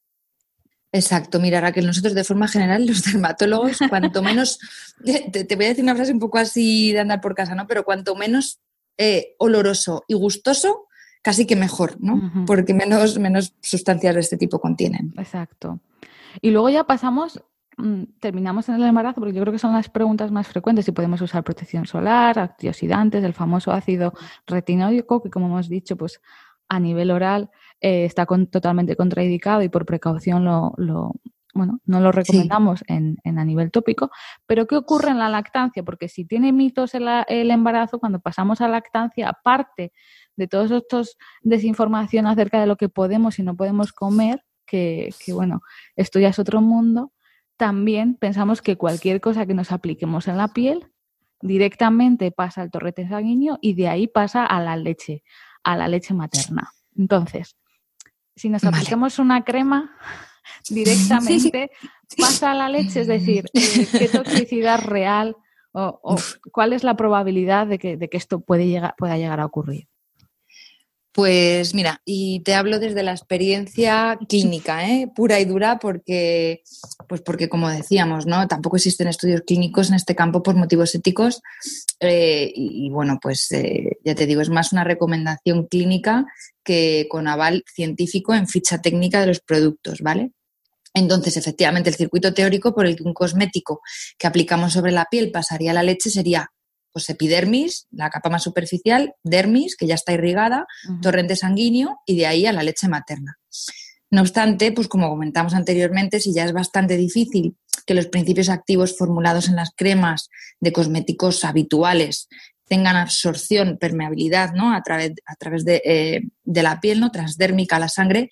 Exacto, mira Raquel, nosotros de forma general, los dermatólogos, cuanto menos, te, voy a decir una frase un poco así de andar por casa, ¿no? Pero cuanto menos eh, oloroso y gustoso, casi que mejor, ¿no? Porque menos, menos sustancias de este tipo contienen. Exacto. Y luego ya pasamos terminamos en el embarazo, porque yo creo que son las preguntas más frecuentes, si podemos usar protección solar, antioxidantes, el famoso ácido retinoico, que como hemos dicho, pues a nivel oral eh, está con- totalmente contraindicado y por precaución lo, lo- bueno, no lo recomendamos en, en a nivel tópico. Pero ¿qué ocurre en la lactancia? Porque si tiene mitos el, el embarazo, cuando pasamos a lactancia, aparte de todos estos desinformación acerca de lo que podemos y no podemos comer, que, que, bueno, esto ya es otro mundo, también pensamos que cualquier cosa que nos apliquemos en la piel directamente pasa al torrente sanguíneo y de ahí pasa a la leche, a la leche materna. Entonces, si nos Vale. aplicamos una crema, directamente pasa a la leche, es decir, eh, qué toxicidad real o, o cuál es la probabilidad de que, de que esto puede llegar, pueda llegar a ocurrir. Pues mira, y te hablo desde la experiencia clínica, ¿eh? pura y dura, porque, pues porque como decíamos, ¿no? Tampoco existen estudios clínicos en este campo por motivos éticos. eh, y, bueno, pues eh, ya te digo, es más una recomendación clínica que con aval científico en ficha técnica de los productos, ¿vale? Entonces, efectivamente, el circuito teórico por el que un cosmético que aplicamos sobre la piel pasaría la leche sería pues epidermis, la capa más superficial, dermis, que ya está irrigada, torrente sanguíneo y de ahí a la leche materna. No obstante, pues como comentamos anteriormente, si ya es bastante difícil que los principios activos formulados en las cremas de cosméticos habituales tengan absorción, permeabilidad, ¿no? A través, a través de, eh, de la piel, ¿no? Transdérmica a la sangre,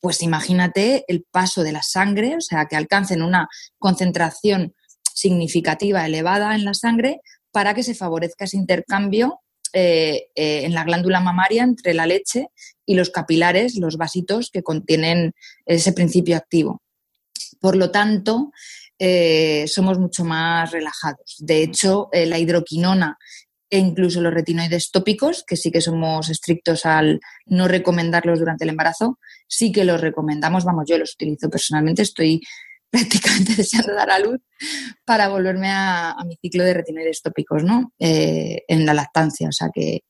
pues imagínate el paso de la sangre, o sea, que alcancen una concentración significativa, elevada en la sangre, para que se favorezca ese intercambio eh, eh, en la glándula mamaria entre la leche y los capilares, los vasitos que contienen ese principio activo. Por lo tanto, eh, somos mucho más relajados. De hecho, la hidroquinona e incluso los retinoides tópicos, que sí que somos estrictos al no recomendarlos durante el embarazo, sí que los recomendamos. Vamos, yo los utilizo personalmente, estoy prácticamente deseando dar a luz para volverme a, mi ciclo de retinoides tópicos, ¿no? Eh, en la lactancia. O sea que,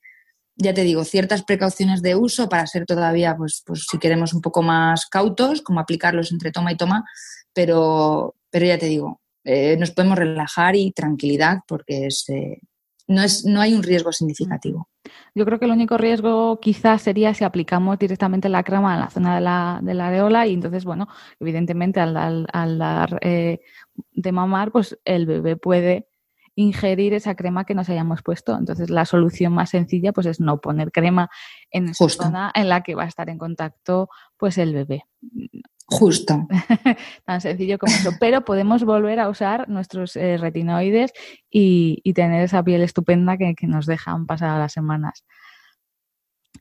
ya te digo, ciertas precauciones de uso para ser todavía, pues, pues si queremos un poco más cautos, como aplicarlos entre toma y toma, pero, pero ya te digo, eh, nos podemos relajar y tranquilidad porque es, eh, no, es, no hay un riesgo significativo. Yo creo que el único riesgo quizás sería si aplicamos directamente la crema en la zona de la, de la areola y entonces, bueno, evidentemente al, al- al dar eh, de mamar, pues el bebé puede ingerir esa crema que nos hayamos puesto. Entonces la solución más sencilla pues es no poner crema en esa Justo. zona en la que va a estar en contacto pues el bebé. Justo. Tan sencillo como eso. Pero podemos volver a usar nuestros eh, retinoides y, y tener esa piel estupenda que, que nos dejan pasar las semanas.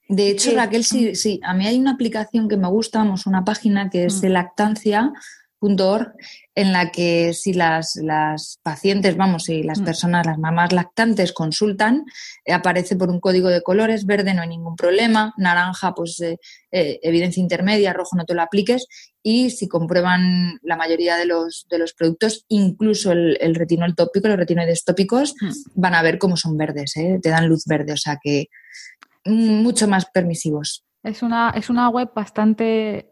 De hecho, Sí. Raquel, sí, sí, a mí hay una aplicación que me gusta, vamos, una página que es Mm. lactancia.org, en la que si las, las pacientes, vamos, si las Mm. personas, las mamás lactantes consultan, eh, aparece por un código de colores, verde no hay ningún problema, naranja, pues eh, eh, evidencia intermedia, rojo no te lo apliques, y si comprueban la mayoría de los, de los productos, incluso el, el retinol tópico, los retinoides tópicos, Mm. van a ver cómo son verdes, te dan luz verde, o sea que mm, mucho más permisivos. Es una, es una web bastante,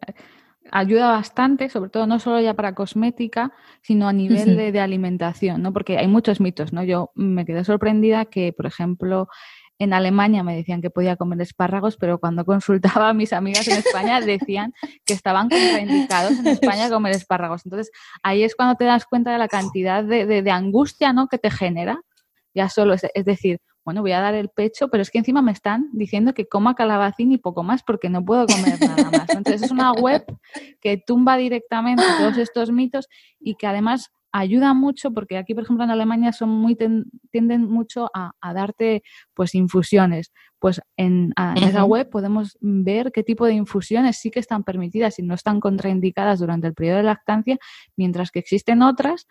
ayuda bastante, sobre todo no solo ya para cosmética, sino a nivel de, de alimentación, ¿no? Porque hay muchos mitos, ¿no? Yo me quedé sorprendida que, por ejemplo, en Alemania me decían que podía comer espárragos, pero cuando consultaba a mis amigas en España decían que estaban contraindicados en España comer espárragos. Entonces, ahí es cuando te das cuenta de la cantidad de, de- de angustia, ¿no? que te genera. Ya solo, es, es decir, bueno, voy a dar el pecho, pero es que encima me están diciendo que coma calabacín y poco más porque no puedo comer nada más. Entonces es una web que tumba directamente todos estos mitos y que además ayuda mucho porque aquí, por ejemplo, en Alemania son muy ten- tienden mucho a, a darte pues infusiones. Pues en, a- en esa web podemos ver qué tipo de infusiones sí que están permitidas y no están contraindicadas durante el periodo de lactancia, mientras que existen otras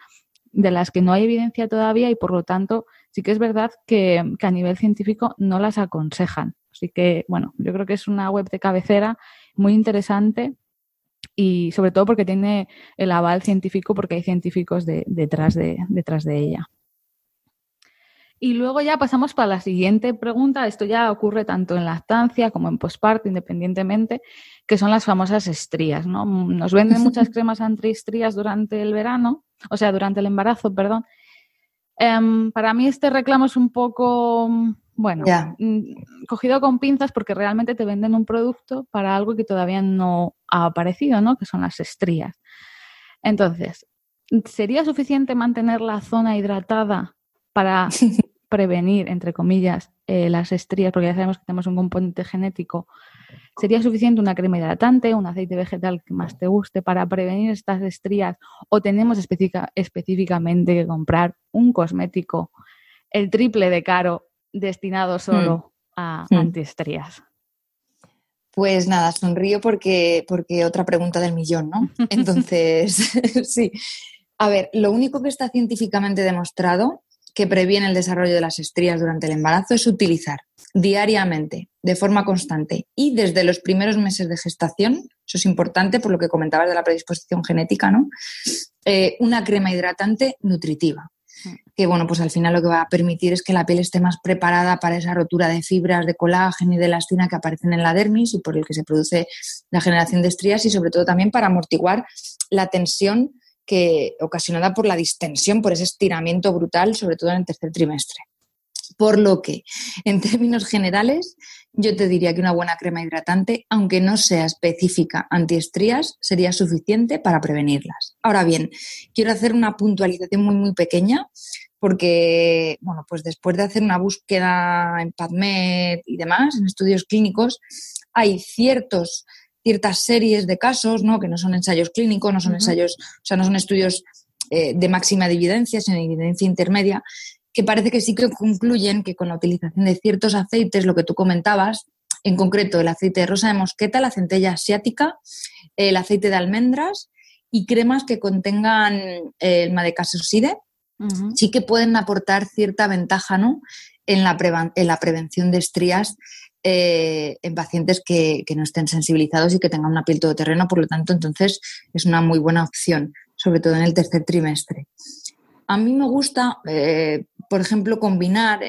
de las que no hay evidencia todavía y por lo tanto sí que es verdad que, que a nivel científico no las aconsejan. Así que, bueno, yo creo que es una web de cabecera muy interesante y sobre todo porque tiene el aval científico porque hay científicos de- detrás, de, detrás de ella. Y luego ya pasamos para la siguiente pregunta. Esto ya ocurre tanto en lactancia como en posparto, independientemente, que son las famosas estrías. ¿no? Nos venden muchas cremas antiestrías durante el verano, o sea, durante el embarazo, perdón. Em, para mí este reclamo es un poco, bueno, mm, cogido con pinzas porque realmente te venden un producto para algo que todavía no ha aparecido, ¿no? Que son las estrías. Entonces, ¿sería suficiente mantener la zona hidratada para prevenir, entre comillas, eh, las estrías? Porque ya sabemos que tenemos un componente genético. ¿Sería suficiente una crema hidratante, un aceite vegetal que más te guste para prevenir estas estrías? ¿O tenemos específica- específicamente que comprar un cosmético el triple de caro destinado solo a Hmm. antiestrías? Pues nada, sonrío porque, porque otra pregunta del millón, ¿no? Entonces, sí. A ver, lo único que está científicamente demostrado que previene el desarrollo de las estrías durante el embarazo es utilizar diariamente, de forma constante y desde los primeros meses de gestación, eso es importante por lo que comentabas de la predisposición genética, ¿no? Eh, una crema hidratante nutritiva que bueno, pues al final lo que va a permitir es que la piel esté más preparada para esa rotura de fibras de colágeno y de elastina que aparecen en la dermis y por el que se produce la generación de estrías y sobre todo también para amortiguar la tensión que ocasionada por la distensión, por ese estiramiento brutal, sobre todo en el tercer trimestre. Por lo que, en términos generales, yo te diría que una buena crema hidratante, aunque no sea específica antiestrías, sería suficiente para prevenirlas. Ahora bien, quiero hacer una puntualización muy, muy pequeña, porque, bueno, pues después de hacer una búsqueda en PubMed y demás, en estudios clínicos, hay ciertos, ciertas series de casos, ¿no? Que no son ensayos clínicos, no son ensayos, o sea, no son estudios eh, de máxima evidencia, sino de evidencia intermedia, que parece que sí que concluyen que con la utilización de ciertos aceites, lo que tú comentabas, en concreto el aceite de rosa de mosqueta, la centella asiática, el aceite de almendras y cremas que contengan eh, el madecassoside, Ujú. sí que pueden aportar cierta ventaja ¿no? en, la prevan- en la prevención de estrías eh, en pacientes que, no estén sensibilizados y que tengan una piel todoterreno, por lo tanto, entonces es una muy buena opción, sobre todo en el tercer trimestre. A mí me gusta, eh, por ejemplo, combinar,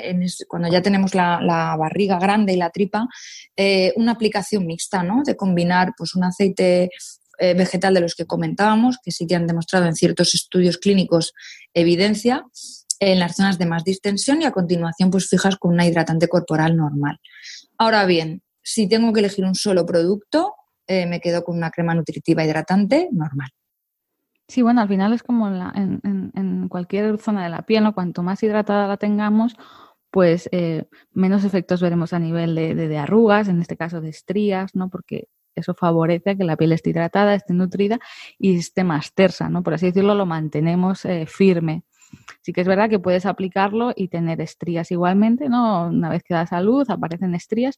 cuando ya tenemos la, barriga grande y la tripa, eh, una aplicación mixta, ¿no? De combinar pues, un aceite vegetal de los que comentábamos, que sí que han demostrado en ciertos estudios clínicos evidencia, en las zonas de más distensión y a continuación pues fijas con una hidratante corporal normal. Ahora bien, si tengo que elegir un solo producto, eh, me quedo con una crema nutritiva hidratante normal. Sí, bueno, al final es como en, la- en- en- cualquier zona de la piel, ¿no? Cuanto más hidratada la tengamos, pues eh, menos efectos veremos a nivel de arrugas, en este caso de estrías, ¿no? Porque eso favorece a que la piel esté hidratada, esté nutrida y esté más tersa, ¿no? Por así decirlo, lo mantenemos eh, firme. Sí que es verdad que puedes aplicarlo y tener estrías igualmente, ¿no? Una vez que das a luz aparecen estrías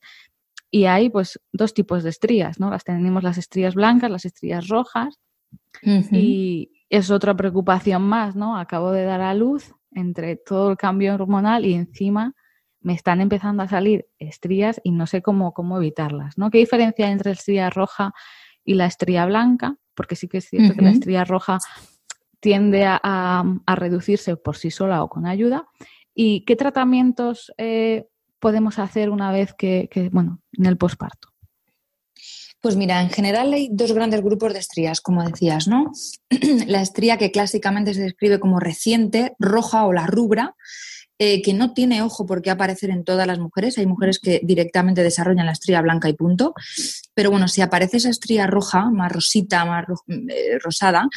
y hay pues dos tipos de estrías, ¿no? Las tenemos las estrías blancas, las estrías rojas y es otra preocupación más, ¿no? Acabo de dar a luz entre todo el cambio hormonal y encima me están empezando a salir estrías y no sé cómo, cómo evitarlas, ¿no? ¿Qué diferencia hay entre la estría roja y la estría blanca? Porque sí que es cierto que la estría roja tiende a, a- reducirse por sí sola o con ayuda. ¿Y qué tratamientos eh, podemos hacer una vez que, bueno, en el posparto? Pues mira, en general hay dos grandes grupos de estrías, como decías, ¿no? la estría que clásicamente se describe como reciente, roja o la rubra, eh, que no tiene ojo por qué aparecer en todas las mujeres. Hay mujeres que directamente desarrollan la estría blanca y punto. Pero bueno, si aparece esa estría roja, más rosita, más eh, rosada,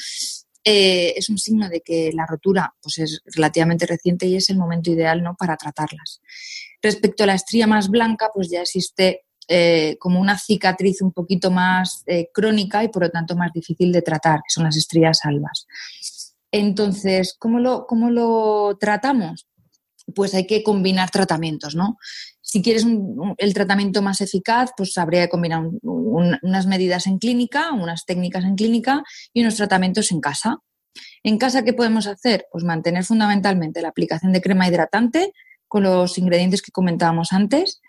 eh, es un signo de que la rotura pues, es relativamente reciente y es el momento ideal ¿no? para tratarlas. Respecto a la estría más blanca, pues ya existe eh, como una cicatriz un poquito más eh, crónica y por lo tanto más difícil de tratar, que son las estrías albas. Entonces, ¿cómo lo, cómo lo tratamos? Pues hay que combinar tratamientos, ¿no? Si quieres el tratamiento más eficaz, pues habría que combinar un- un- unas medidas en clínica, unas técnicas en clínica y unos tratamientos en casa. En casa, ¿qué podemos hacer? Pues mantener fundamentalmente la aplicación de crema hidratante con los ingredientes que comentábamos antes.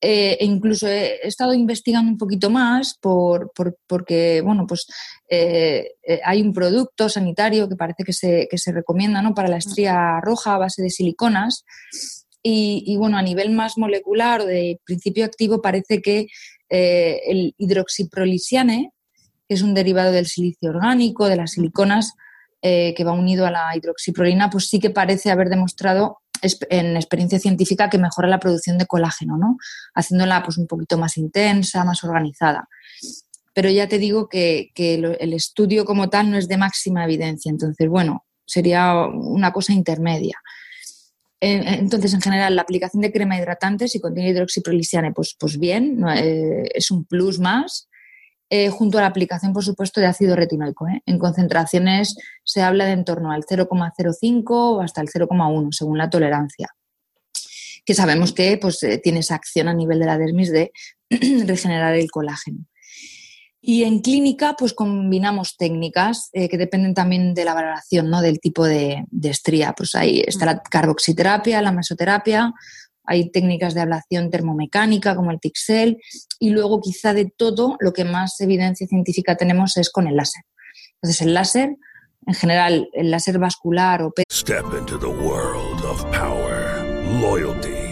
Eh, e incluso he, estado investigando un poquito más por, por- porque, bueno, pues eh, eh, hay un producto sanitario que parece que se, que se recomienda ¿no? para la estría roja a base de siliconas. Y, y, bueno, a nivel más molecular de principio activo parece que eh, el hidroxiprolisiane, que es un derivado del silicio orgánico, de las siliconas, eh, que va unido a la hidroxiprolina, pues sí que parece haber demostrado en experiencia científica que mejora la producción de colágeno, ¿no? Haciéndola pues un poquito más intensa, más organizada. Pero ya te digo que, el estudio como tal no es de máxima evidencia, entonces, bueno, sería una cosa intermedia. Entonces, en general, la aplicación de crema hidratante, si contiene hidroxiprolisiane, pues, pues bien, eh, es un plus más. Eh, junto a la aplicación, por supuesto, de ácido retinoico. ¿eh? En concentraciones se habla de en torno al 0,05 o hasta el 0,1, según la tolerancia. Que sabemos que pues, tiene esa acción a nivel de la dermis de regenerar el colágeno. Y en clínica, pues combinamos técnicas eh, que dependen también de la valoración, ¿no? Del tipo de, estría. Pues ahí está la carboxiterapia, la mesoterapia, hay técnicas de ablación termomecánica como el Tixel y luego quizá de todo lo que más evidencia científica tenemos es con el láser. Entonces el láser, en general, el láser vascular o... Step into the world of power, loyalty.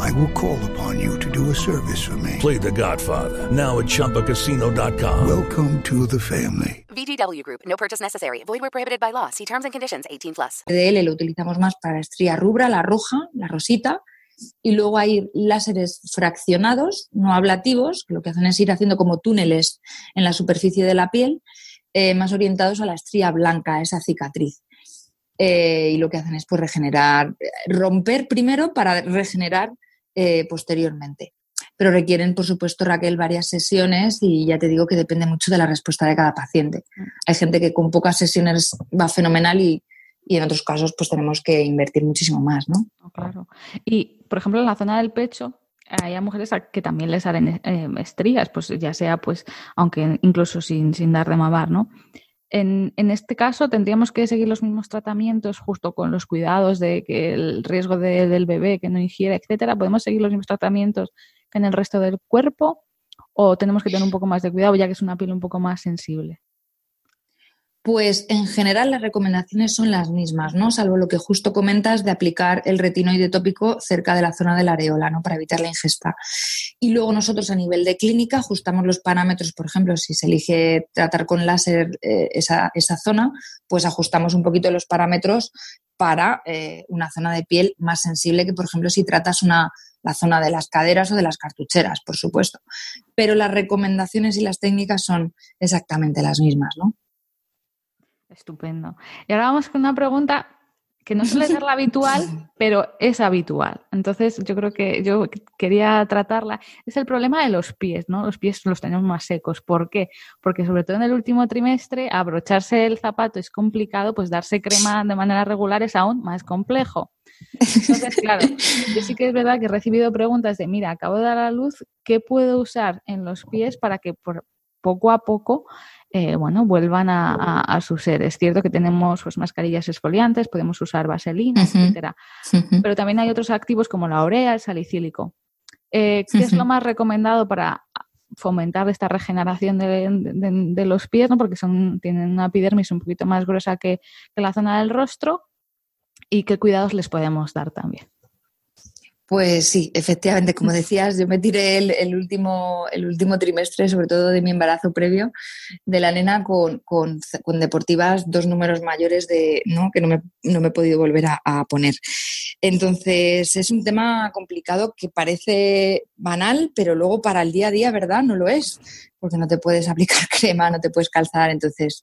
I will call upon you to do a service for me. Play The Godfather now at Choppacasino.com. Welcome to the family. VGW Group. No purchase necessary. Void where prohibited by law. See terms and conditions. 18 plus. DL lo utilizamos más para la estría rubra, la roja, la rosita. Y luego hay láseres fraccionados, no ablativos, que lo que hacen es ir haciendo como túneles en la superficie de la piel, eh, más orientados a la estría blanca, esa cicatriz. Eh, y lo que hacen es pues, regenerar, romper primero para regenerar eh, posteriormente. Pero requieren, por supuesto, Raquel, varias sesiones y ya te digo que depende mucho de la respuesta de cada paciente. Hay gente que con pocas sesiones va fenomenal y, en otros casos pues tenemos que invertir muchísimo más, ¿no? Oh, claro. Y, por ejemplo, en la zona del pecho, hay mujeres que también les salen eh, estrías, pues ya sea, pues, aunque incluso sin, sin dar de mavar, ¿no? En, este caso tendríamos que seguir los mismos tratamientos justo con los cuidados de que el riesgo del bebé que no ingiere, etcétera. ¿Podemos seguir los mismos tratamientos que en el resto del cuerpo o tenemos que tener un poco más de cuidado ya que es una piel un poco más sensible? Pues en general las recomendaciones son las mismas, ¿no? Salvo lo que justo comentas de aplicar el retinoide tópico cerca de la zona de la areola, ¿no? Para evitar la ingesta. Y luego nosotros a nivel de clínica ajustamos los parámetros, por ejemplo, si se elige tratar con láser eh, esa, zona, pues ajustamos un poquito los parámetros para eh, una zona de piel más sensible que, por ejemplo, si tratas una, la zona de las caderas o de las cartucheras, por supuesto. Pero las recomendaciones y las técnicas son exactamente las mismas, ¿no? Estupendo. Y ahora vamos con una pregunta que no suele ser la habitual, pero es habitual. Entonces, yo creo que yo quería tratarla. Es el problema de los pies, ¿no? Los pies los tenemos más secos. ¿Por qué? Porque sobre todo en el último trimestre, abrocharse el zapato es complicado, pues darse crema de manera regular es aún más complejo. Entonces, claro, yo sí que es verdad que he recibido preguntas de, mira, acabo de dar a luz, ¿qué puedo usar en los pies para que por poco a poco eh, bueno, vuelvan a, su ser. Es cierto que tenemos pues, mascarillas esfoliantes, podemos usar vaselina, etcétera. Pero también hay otros activos como la urea, el salicílico. Eh, ¿Qué es lo más recomendado para fomentar esta regeneración de, los pies? ¿no? Porque son, tienen una epidermis un poquito más gruesa que la zona del rostro. ¿Y qué cuidados les podemos dar también? Pues sí, efectivamente, como decías, yo me tiré el, último, el último trimestre, sobre todo de mi embarazo previo, de la nena con, con, deportivas dos números mayores de, ¿no? que no me, no me he podido volver a, poner. Entonces, es un tema complicado que parece banal, pero luego para el día a día, ¿verdad? No lo es, porque no te puedes aplicar crema, no te puedes calzar. Entonces,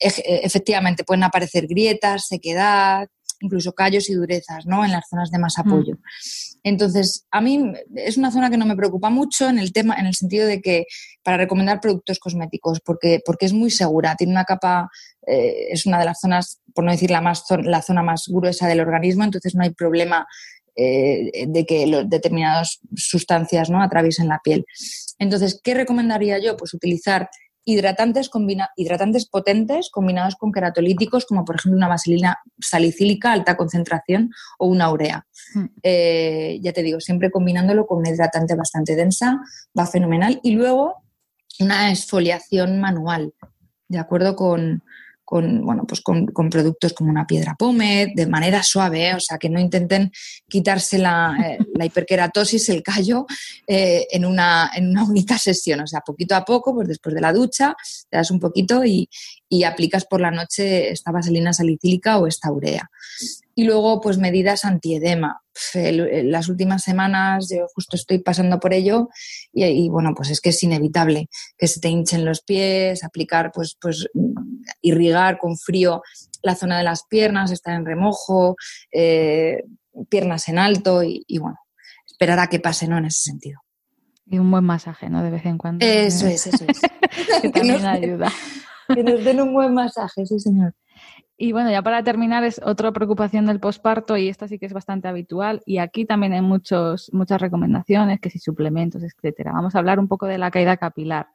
efectivamente, pueden aparecer grietas, sequedad, incluso callos y durezas, ¿no? En las zonas de más mm. apoyo. Entonces, a mí es una zona que no me preocupa mucho en el tema, en el sentido de que para recomendar productos cosméticos, porque, porque es muy segura, tiene una capa, eh, es una de las zonas, por no decir la, más, la zona más gruesa del organismo, entonces no hay problema eh, de que determinadas sustancias ¿no? atraviesen la piel. Entonces, ¿qué recomendaría yo? Pues utilizar hidratantes, hidratantes potentes combinados con queratolíticos, como por ejemplo una vaselina salicílica alta concentración o una urea. Hmm. Eh, ya te digo, siempre combinándolo con un hidratante bastante densa, va fenomenal. Y luego una exfoliación manual, de acuerdo con, con, bueno, pues con, con productos como una piedra pómez, de manera suave, ¿eh? o sea, que no intenten quitarse la, eh, la hiperkeratosis, el callo, eh, en, una, en una única sesión. O sea, poquito a poco, pues después de la ducha, te das un poquito y, y aplicas por la noche esta vaselina salicílica o esta urea. Y luego, pues medidas antiedema. Las últimas semanas yo justo estoy pasando por ello y, y, bueno, pues es que es inevitable que se te hinchen los pies, aplicar, pues, pues irrigar con frío la zona de las piernas, estar en remojo, eh, piernas en alto y, y, bueno, esperar a que pase, ¿no? En ese sentido. Y un buen masaje, ¿no? De vez en cuando. Eso es, eso es. que Que también nos- ayuda. que nos den un buen masaje, sí, señor. Y bueno, ya para terminar, es otra preocupación del posparto y esta sí que es bastante habitual. Y aquí también hay muchos, muchas recomendaciones, que si suplementos, etcétera. Vamos a hablar un poco de la caída capilar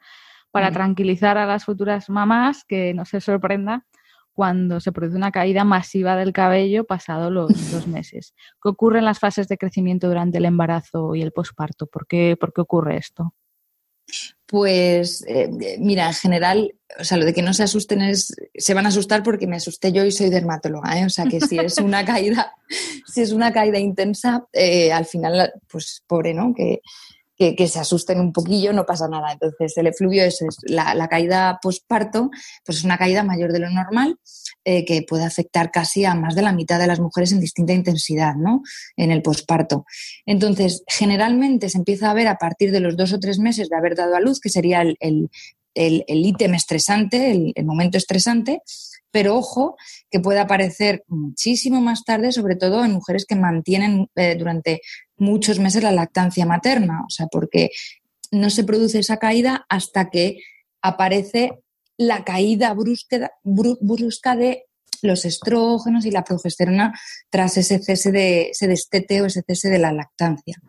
para tranquilizar a las futuras mamás que no se sorprenda cuando se produce una caída masiva del cabello pasado los dos meses. ¿Qué ocurre en las fases de crecimiento durante el embarazo y el posparto? ¿Por qué, por qué ocurre esto? Pues eh, mira, en general, o sea, lo de que no se asusten es, se van a asustar porque me asusté yo y soy dermatóloga, ¿eh? O sea, que si es una caída, si es una caída intensa, eh, al final, pues pobre, ¿no? Que, que, se asusten un poquillo, no pasa nada. Entonces, el efluvio es, la, caída posparto, pues es una caída mayor de lo normal, eh, que puede afectar casi a más de la mitad de las mujeres en distinta intensidad, ¿no? En el posparto. Entonces, generalmente se empieza a ver a partir de los dos o tres meses de haber dado a luz, que sería el, el, el- el ítem estresante, el, el momento estresante, pero ojo que puede aparecer muchísimo más tarde, sobre todo en mujeres que mantienen eh, durante muchos meses la lactancia materna, o sea, porque no se produce esa caída hasta que aparece la caída brusca, bru- brusca de los estrógenos y la progesterona tras ese cese de ese destete o ese cese de la lactancia.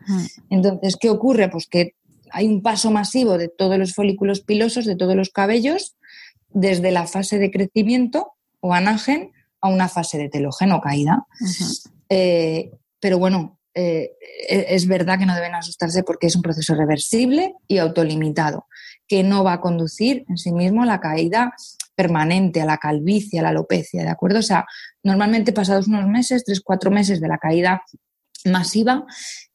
Entonces, ¿qué ocurre? Pues que hay un paso masivo de todos los folículos pilosos, de todos los cabellos, desde la fase de crecimiento o anagen a una fase de telógeno caída. Eh, pero bueno, eh, e- es verdad que no deben asustarse porque es un proceso reversible y autolimitado, que no va a conducir en sí mismo a la caída permanente, a la calvicie, a la alopecia, ¿de acuerdo? O sea, normalmente pasados unos meses, tres, cuatro meses de la caída masiva,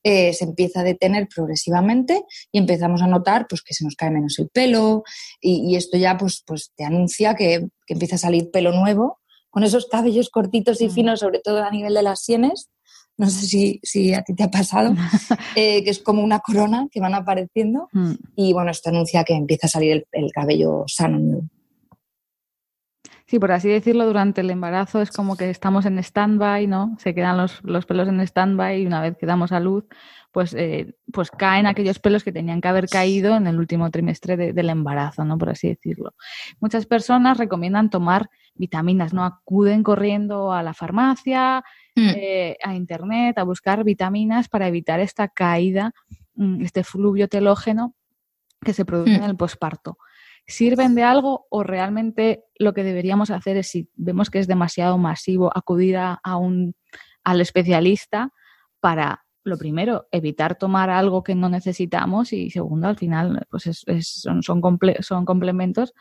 eh, se empieza a detener progresivamente y empezamos a notar pues, que se nos cae menos el pelo y, y esto ya pues, pues te anuncia que, que empieza a salir pelo nuevo con esos cabellos cortitos y finos, sobre todo a nivel de las sienes. No sé si, si a ti te ha pasado, eh, que es como una corona que van apareciendo Mm. y bueno, esto anuncia que empieza a salir el, el cabello sano. Sí, por así decirlo, durante el embarazo es como que estamos en stand-by, ¿no? Se quedan los, los pelos en stand-by y una vez que damos a luz, pues, eh, pues caen aquellos pelos que tenían que haber caído en el último trimestre de- del embarazo, ¿no? Por así decirlo. Muchas personas recomiendan tomar vitaminas, ¿no? Acuden corriendo a la farmacia, eh, a internet, a buscar vitaminas para evitar esta caída, mm, este fluvio telógeno que se produce en Mm. el posparto. ¿Sirven de algo o realmente lo que deberíamos hacer es, si vemos que es demasiado masivo, acudir a, a un, al especialista para, lo primero, evitar tomar algo que no necesitamos y segundo, al final, pues es- es- son, son, comple- son complementos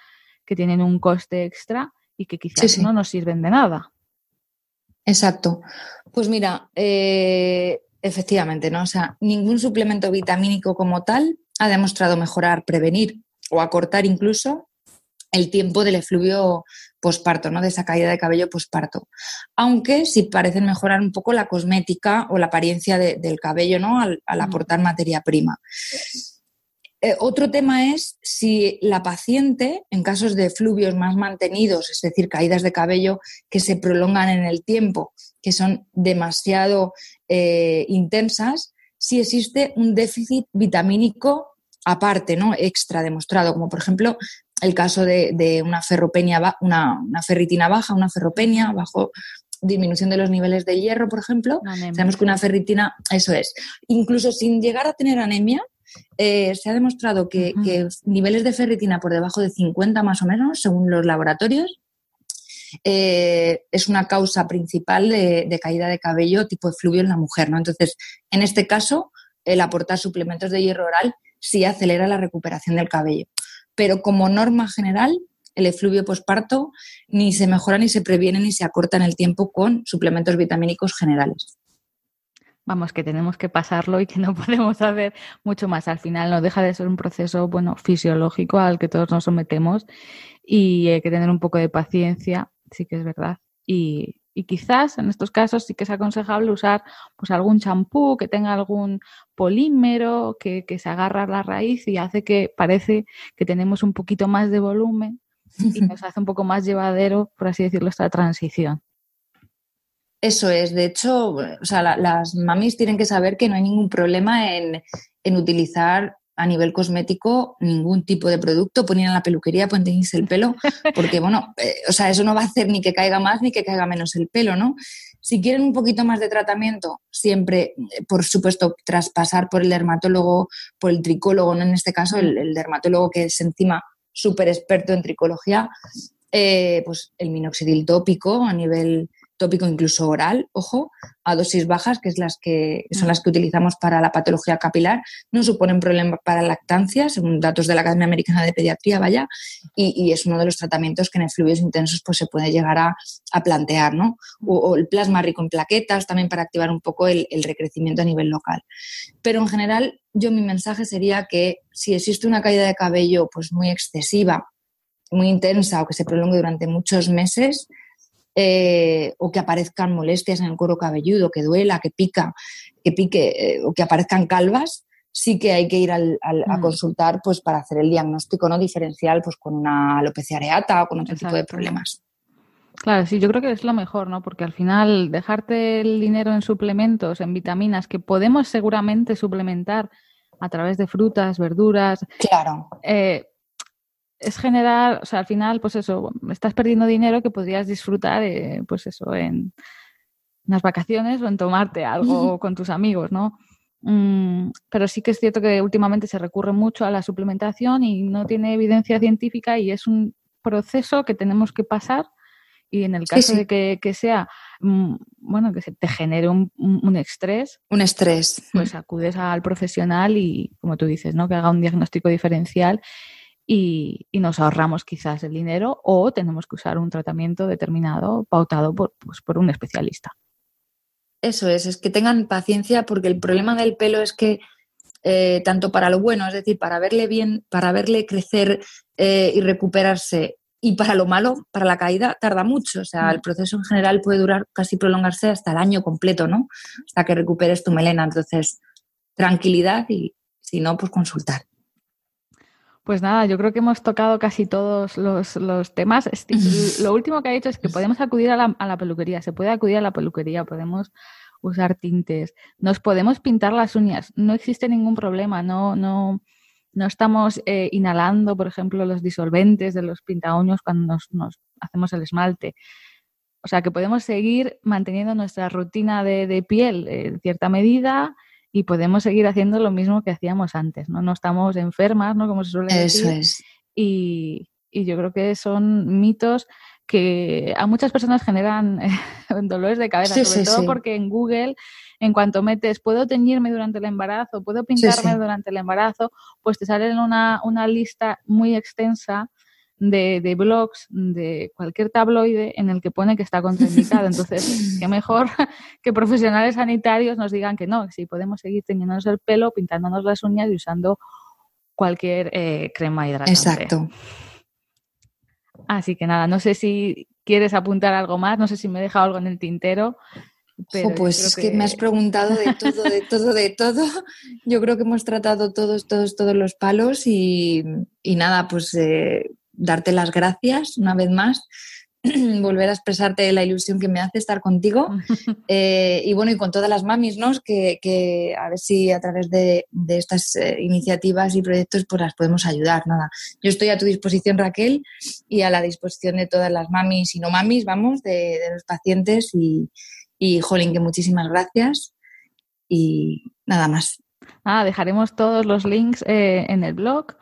que tienen un coste extra y que quizás Sí, sí. no nos sirven de nada. Exacto. Pues mira, eh, efectivamente, ¿no? O sea, ningún suplemento vitamínico como tal ha demostrado mejorar, prevenir o acortar incluso el tiempo del efluvio posparto, ¿no? De esa caída de cabello posparto. Aunque sí parecen mejorar un poco la cosmética o la apariencia de- del cabello, ¿no? Al, al aportar materia prima. Eh, otro tema es si la paciente, en casos de fluvios más mantenidos, es decir, caídas de cabello que se prolongan en el tiempo, que son demasiado eh, intensas, si existe un déficit vitamínico aparte, ¿no? extra demostrado, como por ejemplo el caso de, de una ferropenia, una, una ferritina baja, una ferropenia bajo disminución de los niveles de hierro, por ejemplo. anemia, Sabemos que una ferritina, eso es, incluso sin llegar a tener anemia, eh, se ha demostrado que, que niveles de ferritina por debajo de 50 más o menos, según los laboratorios, eh, es una causa principal de, de caída de cabello tipo efluvio en la mujer. ¿no? Entonces, en este caso, el aportar suplementos de hierro oral sí acelera la recuperación del cabello. Pero como norma general, el efluvio posparto, ni se mejora, ni se previene, ni se acorta en el tiempo con suplementos vitamínicos generales. Vamos, que tenemos que pasarlo y que no podemos hacer mucho más. Al final no deja de ser un proceso, bueno, fisiológico al que todos nos sometemos y hay que tener un poco de paciencia, sí que es verdad. Y, y quizás en estos casos sí que es aconsejable usar pues algún champú que tenga algún polímero que, que se agarra a la raíz y hace que parece que tenemos un poquito más de volumen y nos hace un poco más llevadero, por así decirlo, esta transición. Eso es, de hecho, o sea, la- las mamis tienen que saber que no hay ningún problema en, en utilizar a nivel cosmético ningún tipo de producto, poner en la peluquería, teñirse el pelo, porque bueno, eh, o sea, eso no va a hacer ni que caiga más ni que caiga menos el pelo, ¿no? Si quieren un poquito más de tratamiento, siempre, eh, por supuesto, tras pasar por el dermatólogo, por el tricólogo, ¿no? En este caso, el, el dermatólogo que es encima súper experto en tricología, eh, pues el minoxidil tópico a nivel tópico incluso oral, ojo, a dosis bajas, que es las que son las que utilizamos para la patología capilar, no suponen problema para lactancia, según datos de la Academia Americana de Pediatría, vaya, y, es uno de los tratamientos que en efluvios intensos pues, se puede llegar a, a plantear, ¿no? O, o el plasma rico en plaquetas, también para activar un poco el, el recrecimiento a nivel local. Pero en general, yo mi mensaje sería que si existe una caída de cabello pues muy excesiva, muy intensa o que se prolongue durante muchos meses, eh, o que aparezcan molestias en el cuero cabelludo, que duela, que pica, que pique eh, o que aparezcan calvas, sí que hay que ir al- al- a Mm. consultar pues, para hacer el diagnóstico no diferencial pues, con una alopecia areata o con otro tipo de problemas. Claro, sí, yo creo que es lo mejor, ¿no? Porque al final dejarte el dinero en suplementos, en vitaminas, que podemos seguramente suplementar a través de frutas, verduras, Claro. eh, es generar, o sea, al final, pues eso, estás perdiendo dinero que podrías disfrutar, eh, pues eso, en unas vacaciones o en tomarte algo con tus amigos, ¿no? Mm, pero sí que es cierto que últimamente se recurre mucho a la suplementación y no tiene evidencia científica y es un proceso que tenemos que pasar y en el Sí, caso sí. de que, que sea, mm, bueno, que se te genere un, un- un estrés, Un estrés. pues acudes al profesional y, como tú dices, ¿no? Que haga un diagnóstico diferencial y, y nos ahorramos quizás el dinero o tenemos que usar un tratamiento determinado pautado por, pues, por un especialista. Eso es, es que tengan paciencia porque el problema del pelo es que eh, tanto para lo bueno, es decir, para verle bien, para verle crecer eh, y recuperarse, y para lo malo, para la caída, tarda mucho. O sea, el proceso en general puede durar, casi prolongarse hasta el año completo, ¿no? Hasta que recuperes tu melena. Entonces, tranquilidad y si no, pues consultar. Pues nada, yo creo que hemos tocado casi todos los, los temas. Lo último que ha dicho es que podemos acudir a la, a la peluquería, se puede acudir a la peluquería, podemos usar tintes, nos podemos pintar las uñas, no existe ningún problema, no, no, no estamos eh, inhalando, por ejemplo, los disolventes de los pintaúños cuando nos, nos hacemos el esmalte. O sea que podemos seguir manteniendo nuestra rutina de, de piel en cierta medida y podemos seguir haciendo lo mismo que hacíamos antes, ¿no? No estamos enfermas, ¿no? Como se suele Eso decir. es. Y, y yo creo que son mitos que a muchas personas generan dolores de cabeza, Sí, sobre sí, todo sí. porque en Google, en cuanto metes, puedo teñirme durante el embarazo, puedo pintarme durante el embarazo, pues te sale una, una lista muy extensa de, de blogs de cualquier tabloide en el que pone que está contraindicado. Entonces, qué mejor que profesionales sanitarios nos digan que no, que sí podemos seguir teñiéndonos el pelo, pintándonos las uñas y usando cualquier eh, crema hidratante. Exacto. Así que nada, no sé si quieres apuntar algo más, no sé si me he dejado algo en el tintero. Pero pues es que... me has preguntado de todo, de todo, de todo. Yo creo que hemos tratado todos, todos, todos los palos y, y nada, pues eh, darte las gracias una vez más, volver a expresarte la ilusión que me hace estar contigo Eh, y bueno, y con todas las mamis, ¿no? Que, que a ver si a través de, de estas eh, iniciativas y proyectos pues las podemos ayudar, nada. Yo estoy a tu disposición, Raquel, y a la disposición de todas las mamis y no mamis, vamos, de, de los pacientes y, y, jolín, que muchísimas gracias y nada más. Ah, dejaremos todos los links eh, en el blog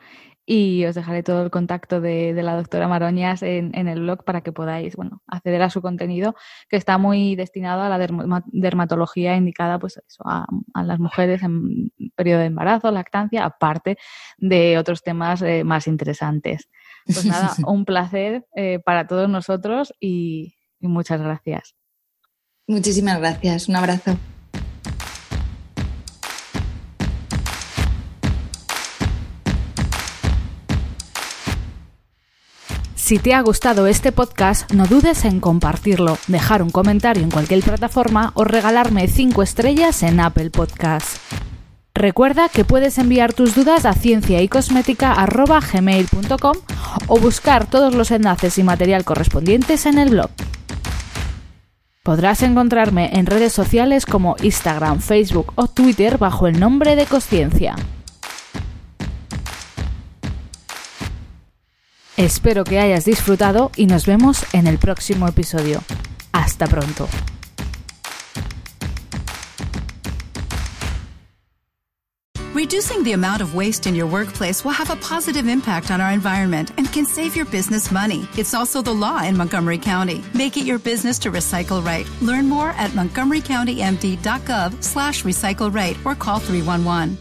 y os dejaré todo el contacto de, de la doctora Maroñas en, en, el blog para que podáis bueno, acceder a su contenido, que está muy destinado a la dermatología indicada pues, eso, a, a, las mujeres en periodo de embarazo, lactancia, aparte de otros temas eh, más interesantes. Pues nada, un placer eh, para todos nosotros y, y muchas gracias. Muchísimas gracias. Un abrazo. Si te ha gustado este podcast, no dudes en compartirlo, dejar un comentario en cualquier plataforma o regalarme 5 estrellas en Apple Podcasts. Recuerda que puedes enviar tus dudas a cienciaycosmética.gmail.com o buscar todos los enlaces y material correspondientes en el blog. Podrás encontrarme en redes sociales como Instagram, Facebook o Twitter bajo el nombre de Cosciencia. Espero que hayas disfrutado y nos vemos en el próximo episodio. Hasta pronto. Reducing the amount of waste in your workplace will have a positive impact on our environment and can save your business money. It's also the law in Montgomery County. Make it your business to recycle right. Learn more at montgomerycountymd.gov slash recycle right or call 311.